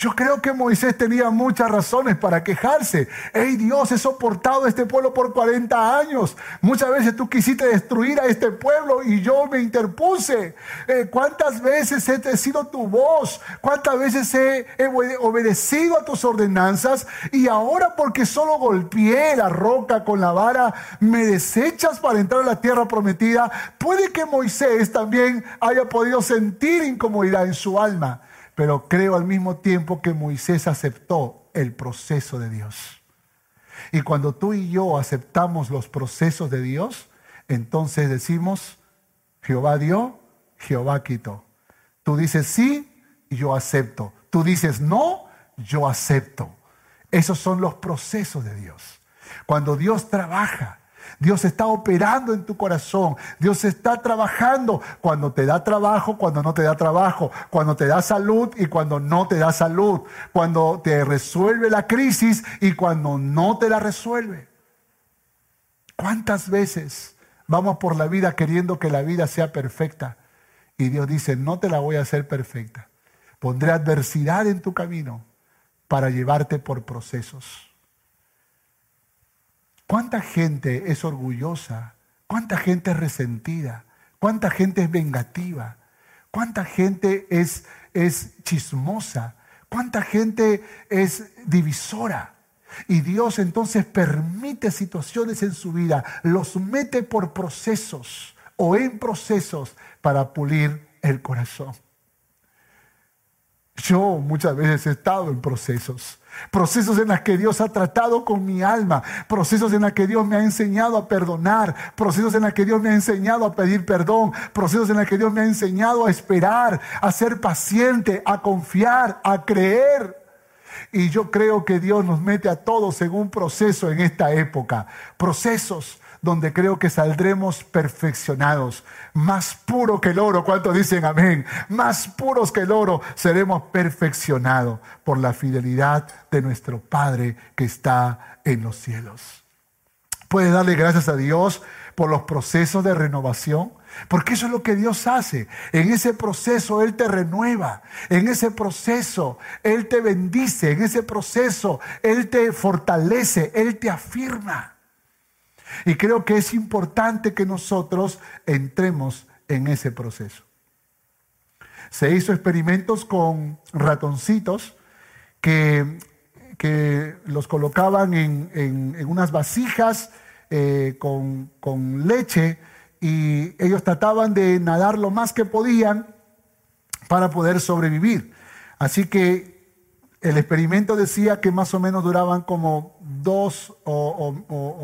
Yo creo que Moisés tenía muchas razones para quejarse. Hey Dios, he soportado a este pueblo por 40 años. Muchas veces tú quisiste destruir a este pueblo y yo me interpuse. Eh, ¿Cuántas veces he sido tu voz? ¿Cuántas veces he, he obedecido a tus ordenanzas? Y ahora porque solo golpeé la roca con la vara, me desechas para entrar a la tierra prometida. Puede que Moisés también haya podido sentir incomodidad en su alma pero creo al mismo tiempo que Moisés aceptó el proceso de Dios. Y cuando tú y yo aceptamos los procesos de Dios, entonces decimos, Jehová dio, Jehová quitó. Tú dices sí, yo acepto. Tú dices no, yo acepto. Esos son los procesos de Dios. Cuando Dios trabaja, Dios está operando en tu corazón. Dios está trabajando cuando te da trabajo, cuando no te da trabajo, cuando te da salud y cuando no te da salud, cuando te resuelve la crisis y cuando no te la resuelve. ¿Cuántas veces vamos por la vida queriendo que la vida sea perfecta? Y Dios dice, no te la voy a hacer perfecta. Pondré adversidad en tu camino para llevarte por procesos. ¿Cuánta gente es orgullosa? ¿Cuánta gente es resentida? ¿Cuánta gente es vengativa? ¿Cuánta gente es, chismosa? ¿Cuánta gente es divisora? Y Dios entonces permite situaciones en su vida, los mete por procesos o en procesos para pulir el corazón. Yo muchas veces he estado en procesos procesos en los que Dios ha tratado con mi alma, procesos en los que Dios me ha enseñado a perdonar, procesos en los que Dios me ha enseñado a pedir perdón, procesos en los que Dios me ha enseñado a esperar, a ser paciente, a confiar, a creer. Y yo creo que Dios nos mete a todos en un proceso en esta época, procesos donde creo que saldremos perfeccionados, más puro que el oro. ¿Cuántos dicen amén? Más puros que el oro seremos perfeccionados por la fidelidad de nuestro Padre que está en los cielos. Puedes darle gracias a Dios por los procesos de renovación. Porque eso es lo que Dios hace. En ese proceso Él te renueva. En ese proceso Él te bendice. En ese proceso Él te fortalece. Él te afirma. Y creo que es importante que nosotros entremos en ese proceso. Se hizo experimentos con ratoncitos que, que los colocaban en, unas vasijas eh, con, con leche y ellos trataban de nadar lo más que podían para poder sobrevivir. Así que el experimento decía que más o menos duraban como dos o,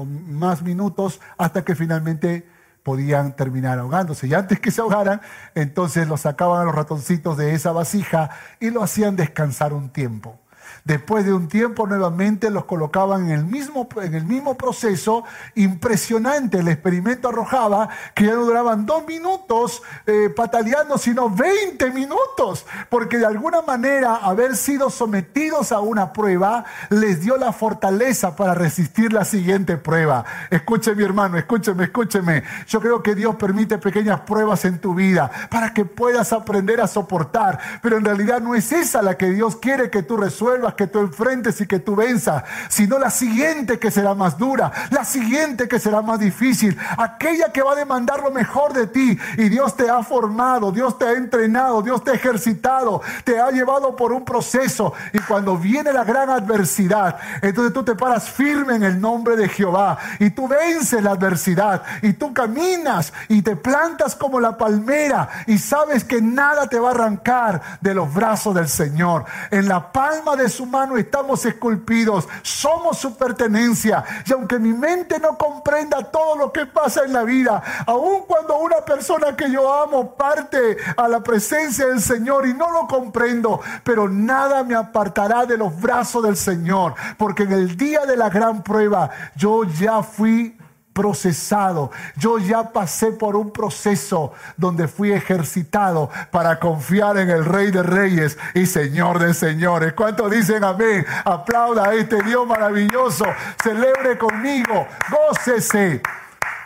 más minutos hasta que finalmente podían terminar ahogándose. Y antes que se ahogaran, entonces los sacaban a los ratoncitos de esa vasija y lo hacían descansar un tiempo. Después de un tiempo nuevamente los colocaban en el mismo, en el mismo proceso. Impresionante, el experimento arrojaba que ya no duraban dos minutos eh, pataleando, sino 20 minutos. Porque de alguna manera haber sido sometidos a una prueba les dio la fortaleza para resistir la siguiente prueba. Escuche mi hermano, escúcheme, escúcheme. Yo creo que Dios permite pequeñas pruebas en tu vida para que puedas aprender a soportar. Pero en realidad no es esa la que Dios quiere que tú resuelvas que tú enfrentes y que tú venzas, sino la siguiente que será más dura, la siguiente que será más difícil, aquella que va a demandar lo mejor de ti. Y Dios te ha formado, Dios te ha entrenado, Dios te ha ejercitado, te ha llevado por un proceso. Y cuando viene la gran adversidad, entonces tú te paras firme en el nombre de Jehová y tú vences la adversidad y tú caminas y te plantas como la palmera y sabes que nada te va a arrancar de los brazos del Señor. En la palma de estamos esculpidos, somos su pertenencia. Y aunque mi mente no comprenda todo lo que pasa en la vida, aun cuando una persona que yo amo parte a la presencia del Señor y no lo comprendo, pero nada me apartará de los brazos del Señor, porque en el día de la gran prueba yo ya fui procesado. Yo ya pasé por un proceso donde fui ejercitado para confiar en el Rey de Reyes y Señor de Señores. ¿Cuántos dicen amén? Aplauda a este Dios maravilloso. Celebre conmigo. Gócese.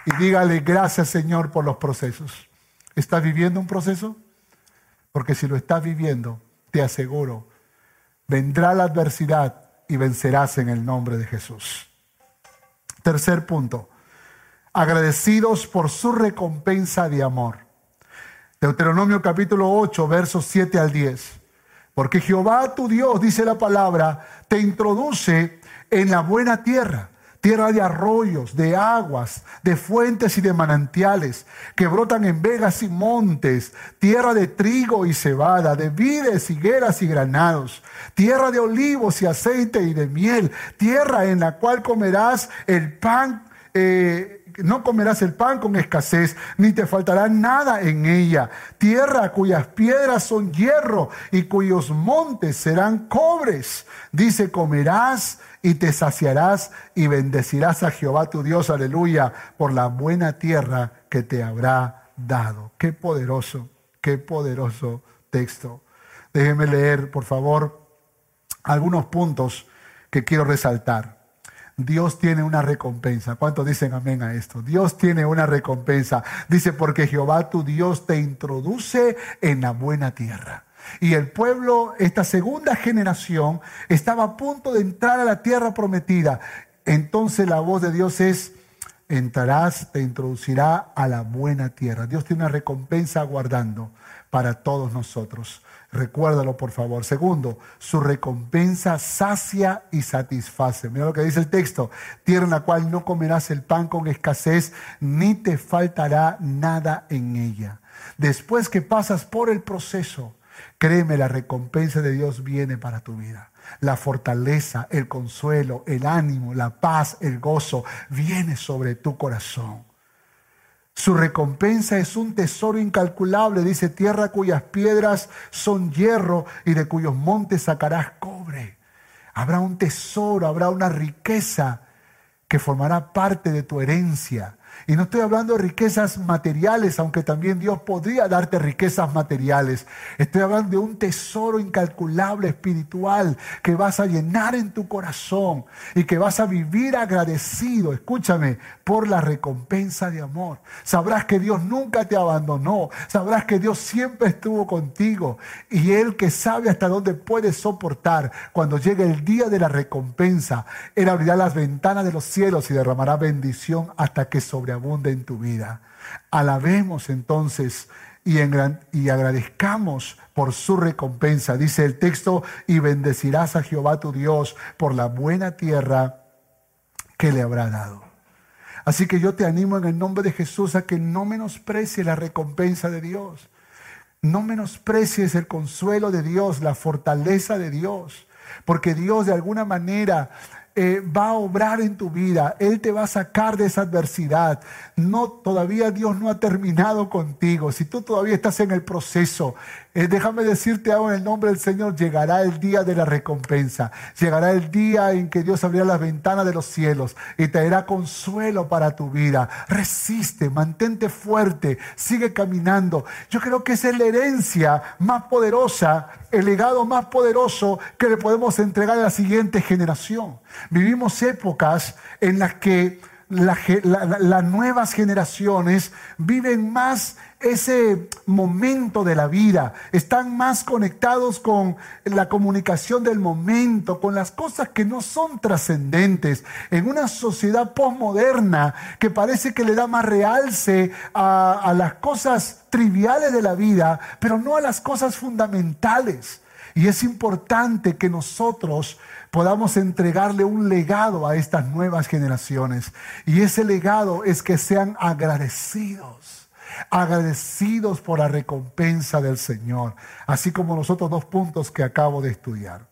Y dígale gracias Señor por los procesos. ¿Estás viviendo un proceso? Porque si lo estás viviendo, te aseguro, vendrá la adversidad y vencerás en el nombre de Jesús. Tercer punto agradecidos por su recompensa de amor. Deuteronomio capítulo 8, versos 7 al 10. Porque Jehová tu Dios, dice la palabra, te introduce en la buena tierra, tierra de arroyos, de aguas, de fuentes y de manantiales, que brotan en vegas y montes, tierra de trigo y cebada, de vides, higueras y granados, tierra de olivos y aceite y de miel, tierra en la cual comerás el pan. Eh, no comerás el pan con escasez, ni te faltará nada en ella. Tierra cuyas piedras son hierro y cuyos montes serán cobres. Dice, comerás y te saciarás y bendecirás a Jehová tu Dios, aleluya, por la buena tierra que te habrá dado. Qué poderoso, qué poderoso texto. Déjeme leer, por favor, algunos puntos que quiero resaltar. Dios tiene una recompensa. ¿Cuántos dicen amén a esto? Dios tiene una recompensa. Dice, porque Jehová tu Dios te introduce en la buena tierra. Y el pueblo, esta segunda generación, estaba a punto de entrar a la tierra prometida. Entonces la voz de Dios es, entrarás, te introducirá a la buena tierra. Dios tiene una recompensa aguardando para todos nosotros. Recuérdalo, por favor. Segundo, su recompensa sacia y satisface. Mira lo que dice el texto. Tierra en la cual no comerás el pan con escasez, ni te faltará nada en ella. Después que pasas por el proceso, créeme, la recompensa de Dios viene para tu vida. La fortaleza, el consuelo, el ánimo, la paz, el gozo, viene sobre tu corazón. Su recompensa es un tesoro incalculable, dice, tierra cuyas piedras son hierro y de cuyos montes sacarás cobre. Habrá un tesoro, habrá una riqueza que formará parte de tu herencia. Y no estoy hablando de riquezas materiales, aunque también Dios podría darte riquezas materiales. Estoy hablando de un tesoro incalculable espiritual que vas a llenar en tu corazón y que vas a vivir agradecido, escúchame, por la recompensa de amor. Sabrás que Dios nunca te abandonó. Sabrás que Dios siempre estuvo contigo. Y Él que sabe hasta dónde puedes soportar, cuando llegue el día de la recompensa, Él abrirá las ventanas de los cielos y derramará bendición hasta que sobre abunda en tu vida. Alabemos entonces y, y, agradezcamos por su recompensa. Dice el texto, y bendecirás a Jehová tu Dios por la buena tierra que le habrá dado. Así que yo te animo en el nombre de Jesús a que no menosprecies la recompensa de Dios. No menosprecies el consuelo de Dios, la fortaleza de Dios. Porque Dios de alguna manera eh, va a obrar en tu vida. Él te va a sacar de esa adversidad. No, todavía Dios no ha terminado contigo. Si tú todavía estás en el proceso, eh, déjame decirte ahora en el nombre del Señor, llegará el día de la recompensa. Llegará el día en que Dios abrirá las ventanas de los cielos y te consuelo para tu vida. Resiste, mantente fuerte, sigue caminando. Yo creo que esa es la herencia más poderosa, el legado más poderoso que le podemos entregar a la siguiente generación. Vivimos épocas en las que las nuevas generaciones viven más ese momento de la vida, están más conectados con la comunicación del momento, con las cosas que no son trascendentes, en una sociedad postmoderna que parece que le da más realce a, a las cosas triviales de la vida, pero no a las cosas fundamentales. Y es importante que nosotros podamos entregarle un legado a estas nuevas generaciones. Y ese legado es que sean agradecidos, agradecidos por la recompensa del Señor, así como los otros dos puntos que acabo de estudiar.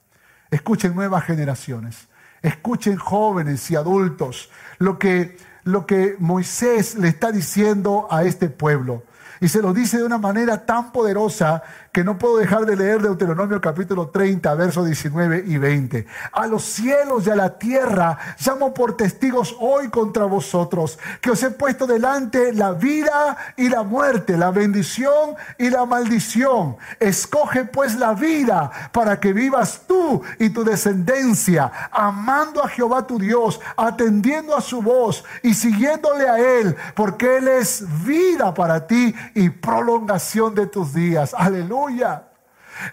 Escuchen nuevas generaciones, escuchen jóvenes y adultos lo que, lo que Moisés le está diciendo a este pueblo. Y se lo dice de una manera tan poderosa que no puedo dejar de leer Deuteronomio capítulo 30, versos 19 y 20. A los cielos y a la tierra llamo por testigos hoy contra vosotros, que os he puesto delante la vida y la muerte, la bendición y la maldición. Escoge pues la vida para que vivas tú y tu descendencia, amando a Jehová tu Dios, atendiendo a su voz y siguiéndole a Él, porque Él es vida para ti y prolongación de tus días. Aleluya.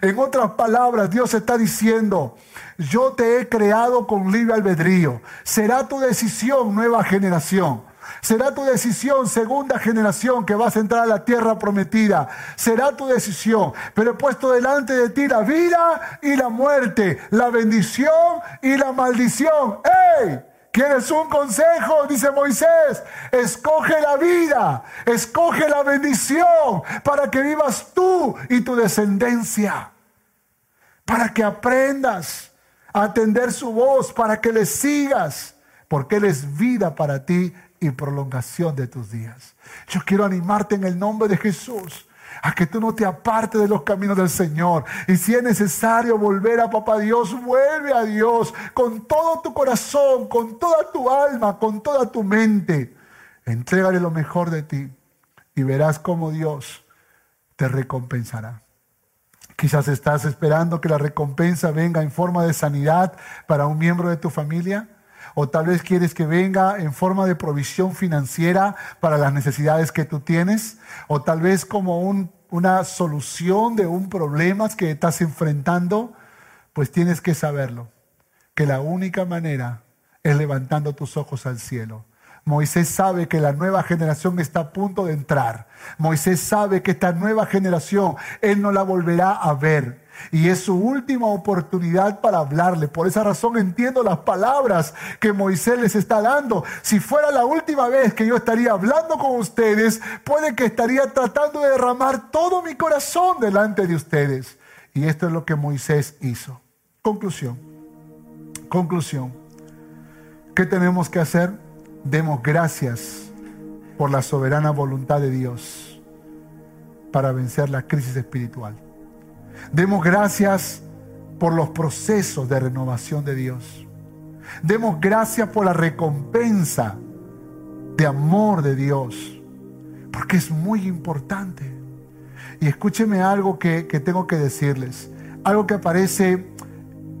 En otras palabras, Dios está diciendo, yo te he creado con libre albedrío. Será tu decisión, nueva generación. Será tu decisión, segunda generación, que vas a entrar a la tierra prometida. Será tu decisión. Pero he puesto delante de ti la vida y la muerte, la bendición y la maldición. ¡Ey! ¿Quieres un consejo? Dice Moisés. Escoge la vida, escoge la bendición para que vivas tú y tu descendencia. Para que aprendas a atender su voz, para que le sigas, porque Él es vida para ti y prolongación de tus días. Yo quiero animarte en el nombre de Jesús a que tú no te apartes de los caminos del Señor. Y si es necesario volver a Papá Dios, vuelve a Dios con todo tu corazón, con toda tu alma, con toda tu mente. Entrégale lo mejor de ti y verás cómo Dios te recompensará. Quizás estás esperando que la recompensa venga en forma de sanidad para un miembro de tu familia. O tal vez quieres que venga en forma de provisión financiera para las necesidades que tú tienes. O tal vez como una solución de un problema que estás enfrentando. Pues tienes que saberlo. Que la única manera es levantando tus ojos al cielo. Moisés sabe que la nueva generación está a punto de entrar. Moisés sabe que esta nueva generación Él no la volverá a ver. Y es su última oportunidad para hablarle. Por esa razón entiendo las palabras que Moisés les está dando. Si fuera la última vez que yo estaría hablando con ustedes, puede que estaría tratando de derramar todo mi corazón delante de ustedes. Y esto es lo que Moisés hizo. Conclusión. Conclusión. ¿Qué tenemos que hacer? Demos gracias por la soberana voluntad de Dios para vencer la crisis espiritual. Demos gracias por los procesos de renovación de Dios. Demos gracias por la recompensa de amor de Dios, porque es muy importante. Y escúcheme algo que, tengo que decirles, algo que aparece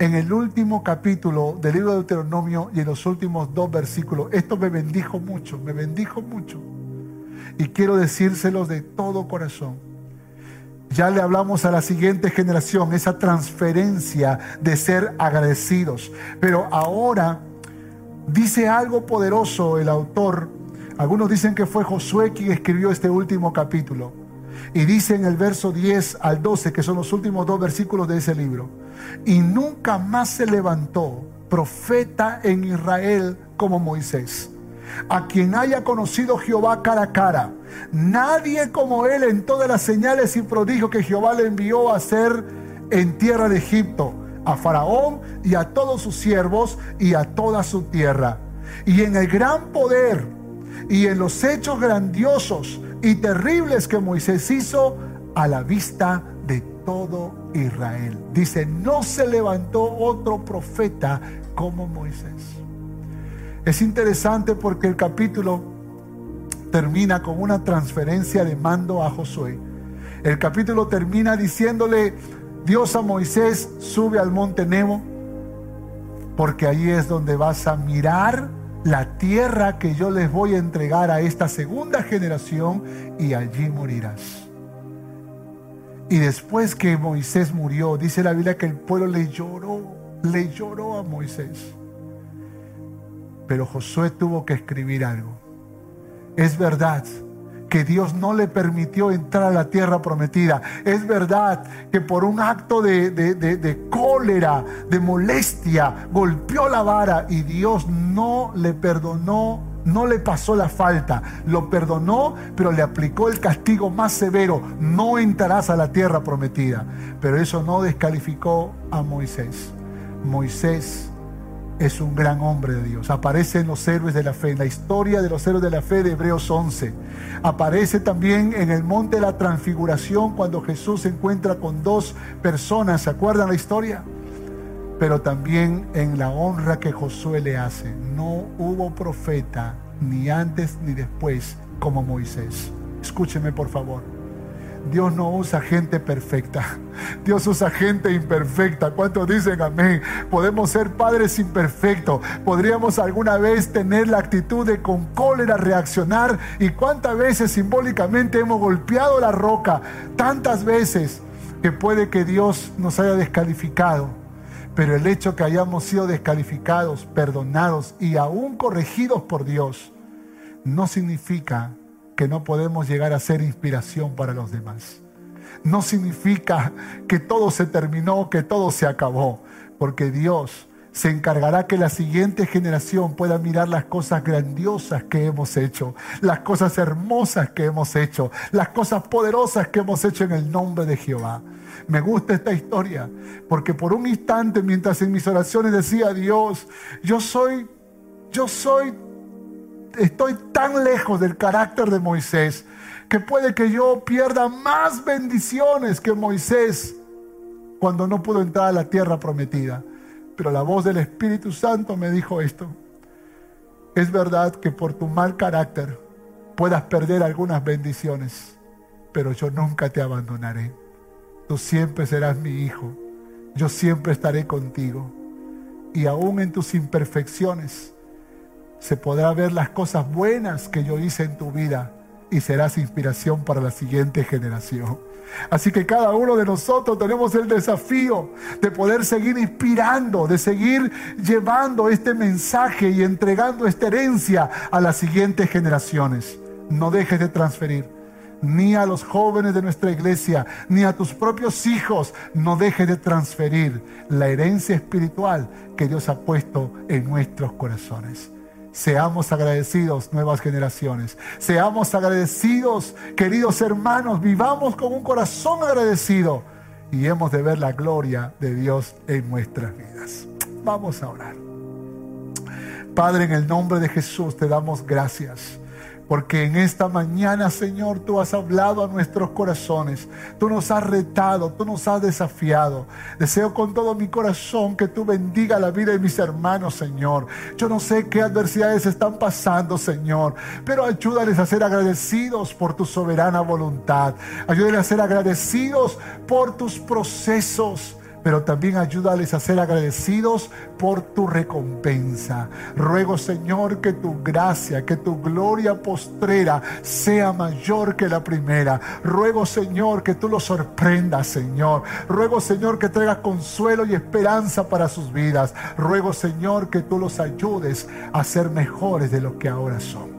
en el último capítulo del libro de Deuteronomio y en los últimos dos versículos. Esto me bendijo mucho, me bendijo mucho. Y quiero decírselos de todo corazón. Ya le hablamos a la siguiente generación, esa transferencia de ser agradecidos. Pero ahora dice algo poderoso el autor. Algunos dicen que fue Josué quien escribió este último capítulo. Y dice en el verso 10 al 12, que son los últimos dos versículos de ese libro. Y nunca más se levantó profeta en Israel como Moisés a quien haya conocido Jehová cara a cara. Nadie como él en todas las señales y prodigios que Jehová le envió a hacer en tierra de Egipto, a Faraón y a todos sus siervos y a toda su tierra. Y en el gran poder y en los hechos grandiosos y terribles que Moisés hizo a la vista de todo Israel. Dice, no se levantó otro profeta como Moisés. Es interesante porque el capítulo termina con una transferencia de mando a Josué. El capítulo termina diciéndole, Dios a Moisés, sube al monte Nebo, porque ahí es donde vas a mirar la tierra que yo les voy a entregar a esta segunda generación y allí morirás. Y después que Moisés murió, dice la Biblia que el pueblo le lloró, le lloró a Moisés. Pero Josué tuvo que escribir algo. Es verdad que Dios no le permitió entrar a la tierra prometida. Es verdad que por un acto de, de, cólera, de molestia, golpeó la vara y Dios no le perdonó, no le pasó la falta. Lo perdonó, pero le aplicó el castigo más severo. No entrarás a la tierra prometida. Pero eso no descalificó a Moisés. Moisés es un gran hombre de Dios. Aparece en los héroes de la fe, en la historia de los héroes de la fe de Hebreos 11. Aparece también en el monte de la transfiguración cuando Jesús se encuentra con dos personas. ¿Se acuerdan la historia? Pero también en la honra que Josué le hace. No hubo profeta ni antes ni después como Moisés. Escúcheme por favor. Dios no usa gente perfecta. Dios usa gente imperfecta. ¿Cuántos dicen amén? Podemos ser padres imperfectos. Podríamos alguna vez tener la actitud de con cólera reaccionar. ¿Y cuántas veces simbólicamente hemos golpeado la roca? Tantas veces que puede que Dios nos haya descalificado. Pero el hecho que hayamos sido descalificados, perdonados y aún corregidos por Dios, no significa que no podemos llegar a ser inspiración para los demás. No significa que todo se terminó, que todo se acabó, porque Dios se encargará que la siguiente generación pueda mirar las cosas grandiosas que hemos hecho, las cosas hermosas que hemos hecho, las cosas poderosas que hemos hecho en el nombre de Jehová. Me gusta esta historia, porque por un instante mientras en mis oraciones decía, Dios, yo soy, yo soy estoy tan lejos del carácter de Moisés que puede que yo pierda más bendiciones que Moisés cuando no pudo entrar a la tierra prometida. Pero la voz del Espíritu Santo me dijo esto. Es verdad que por tu mal carácter puedas perder algunas bendiciones, pero yo nunca te abandonaré. Tú siempre serás mi hijo. Yo siempre estaré contigo. Y aún en tus imperfecciones, se podrá ver las cosas buenas que yo hice en tu vida y serás inspiración para la siguiente generación. Así que cada uno de nosotros tenemos el desafío de poder seguir inspirando, de seguir llevando este mensaje y entregando esta herencia a las siguientes generaciones. No dejes de transferir ni a los jóvenes de nuestra iglesia, ni a tus propios hijos. No dejes de transferir la herencia espiritual que Dios ha puesto en nuestros corazones. Seamos agradecidos, nuevas generaciones. Seamos agradecidos, queridos hermanos. Vivamos con un corazón agradecido y hemos de ver la gloria de Dios en nuestras vidas. Vamos a orar. Padre, en el nombre de Jesús te damos gracias porque en esta mañana, Señor, tú has hablado a nuestros corazones. Tú nos has retado, tú nos has desafiado. Deseo con todo mi corazón que tú bendiga la vida de mis hermanos, Señor. Yo no sé qué adversidades están pasando, Señor, pero ayúdales a ser agradecidos por tu soberana voluntad. Ayúdales a ser agradecidos por tus procesos pero también ayúdales a ser agradecidos por tu recompensa. Ruego, Señor, que tu gracia, que tu gloria postrera sea mayor que la primera. Ruego, Señor, que tú los sorprendas, Señor. Ruego, Señor, que traigas consuelo y esperanza para sus vidas. Ruego, Señor, que tú los ayudes a ser mejores de lo que ahora son.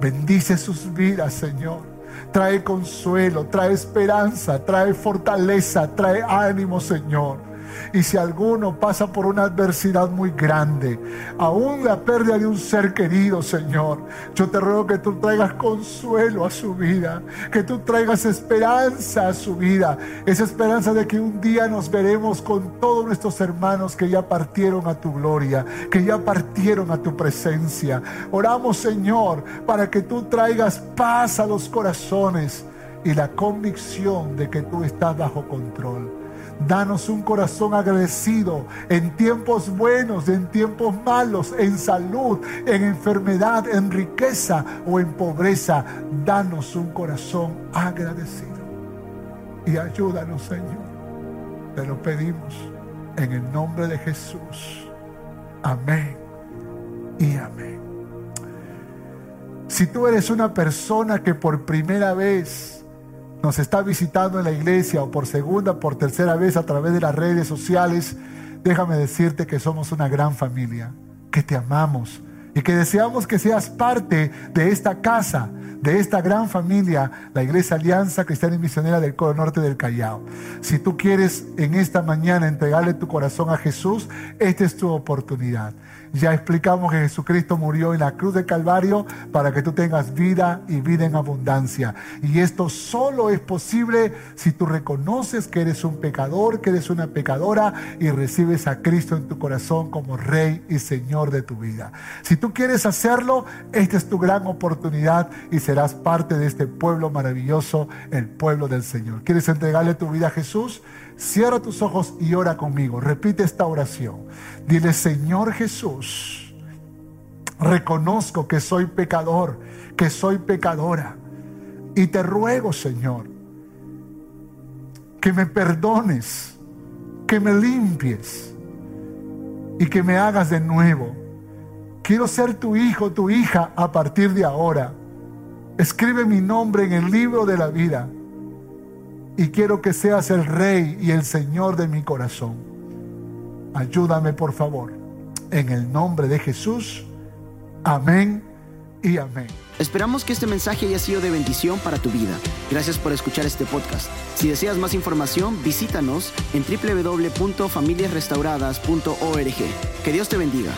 Bendice sus vidas, Señor trae consuelo, trae esperanza, trae fortaleza, trae ánimo, Señor. Y si alguno pasa por una adversidad muy grande, aún la pérdida de un ser querido, Señor, yo te ruego que tú traigas consuelo a su vida, que tú traigas esperanza a su vida, esa esperanza de que un día nos veremos con todos nuestros hermanos que ya partieron a tu gloria, que ya partieron a tu presencia. Oramos, Señor, para que tú traigas paz a los corazones y la convicción de que tú estás bajo control. Danos un corazón agradecido en tiempos buenos, en tiempos malos, en salud, en enfermedad, en riqueza o en pobreza. Danos un corazón agradecido. Y ayúdanos, Señor. Te lo pedimos en el nombre de Jesús. Amén y amén. Si tú eres una persona que por primera vez nos está visitando en la iglesia o por segunda, por tercera vez a través de las redes sociales, déjame decirte que somos una gran familia, que te amamos y que deseamos que seas parte de esta casa, de esta gran familia, la Iglesia Alianza Cristiana y Misionera del Coro Norte del Callao. Si tú quieres en esta mañana entregarle tu corazón a Jesús, esta es tu oportunidad. Ya explicamos que Jesucristo murió en la cruz de Calvario para que tú tengas vida y vida en abundancia. Y esto solo es posible si tú reconoces que eres un pecador, que eres una pecadora y recibes a Cristo en tu corazón como Rey y Señor de tu vida. Si tú quieres hacerlo, esta es tu gran oportunidad y serás parte de este pueblo maravilloso, el pueblo del Señor. ¿Quieres entregarle tu vida a Jesús? Cierra tus ojos y ora conmigo. Repite esta oración. Dile, Señor Jesús, reconozco que soy pecador, que soy pecadora. Y te ruego, Señor, que me perdones, que me limpies y que me hagas de nuevo. Quiero ser tu hijo, tu hija a partir de ahora. Escribe mi nombre en el libro de la vida y quiero que seas el rey y el señor de mi corazón. Ayúdame por favor. En el nombre de Jesús. Amén y amén. Esperamos que este mensaje haya sido de bendición para tu vida. Gracias por escuchar este podcast. Si deseas más información, visítanos en www.familiasrestauradas.org. Que Dios te bendiga.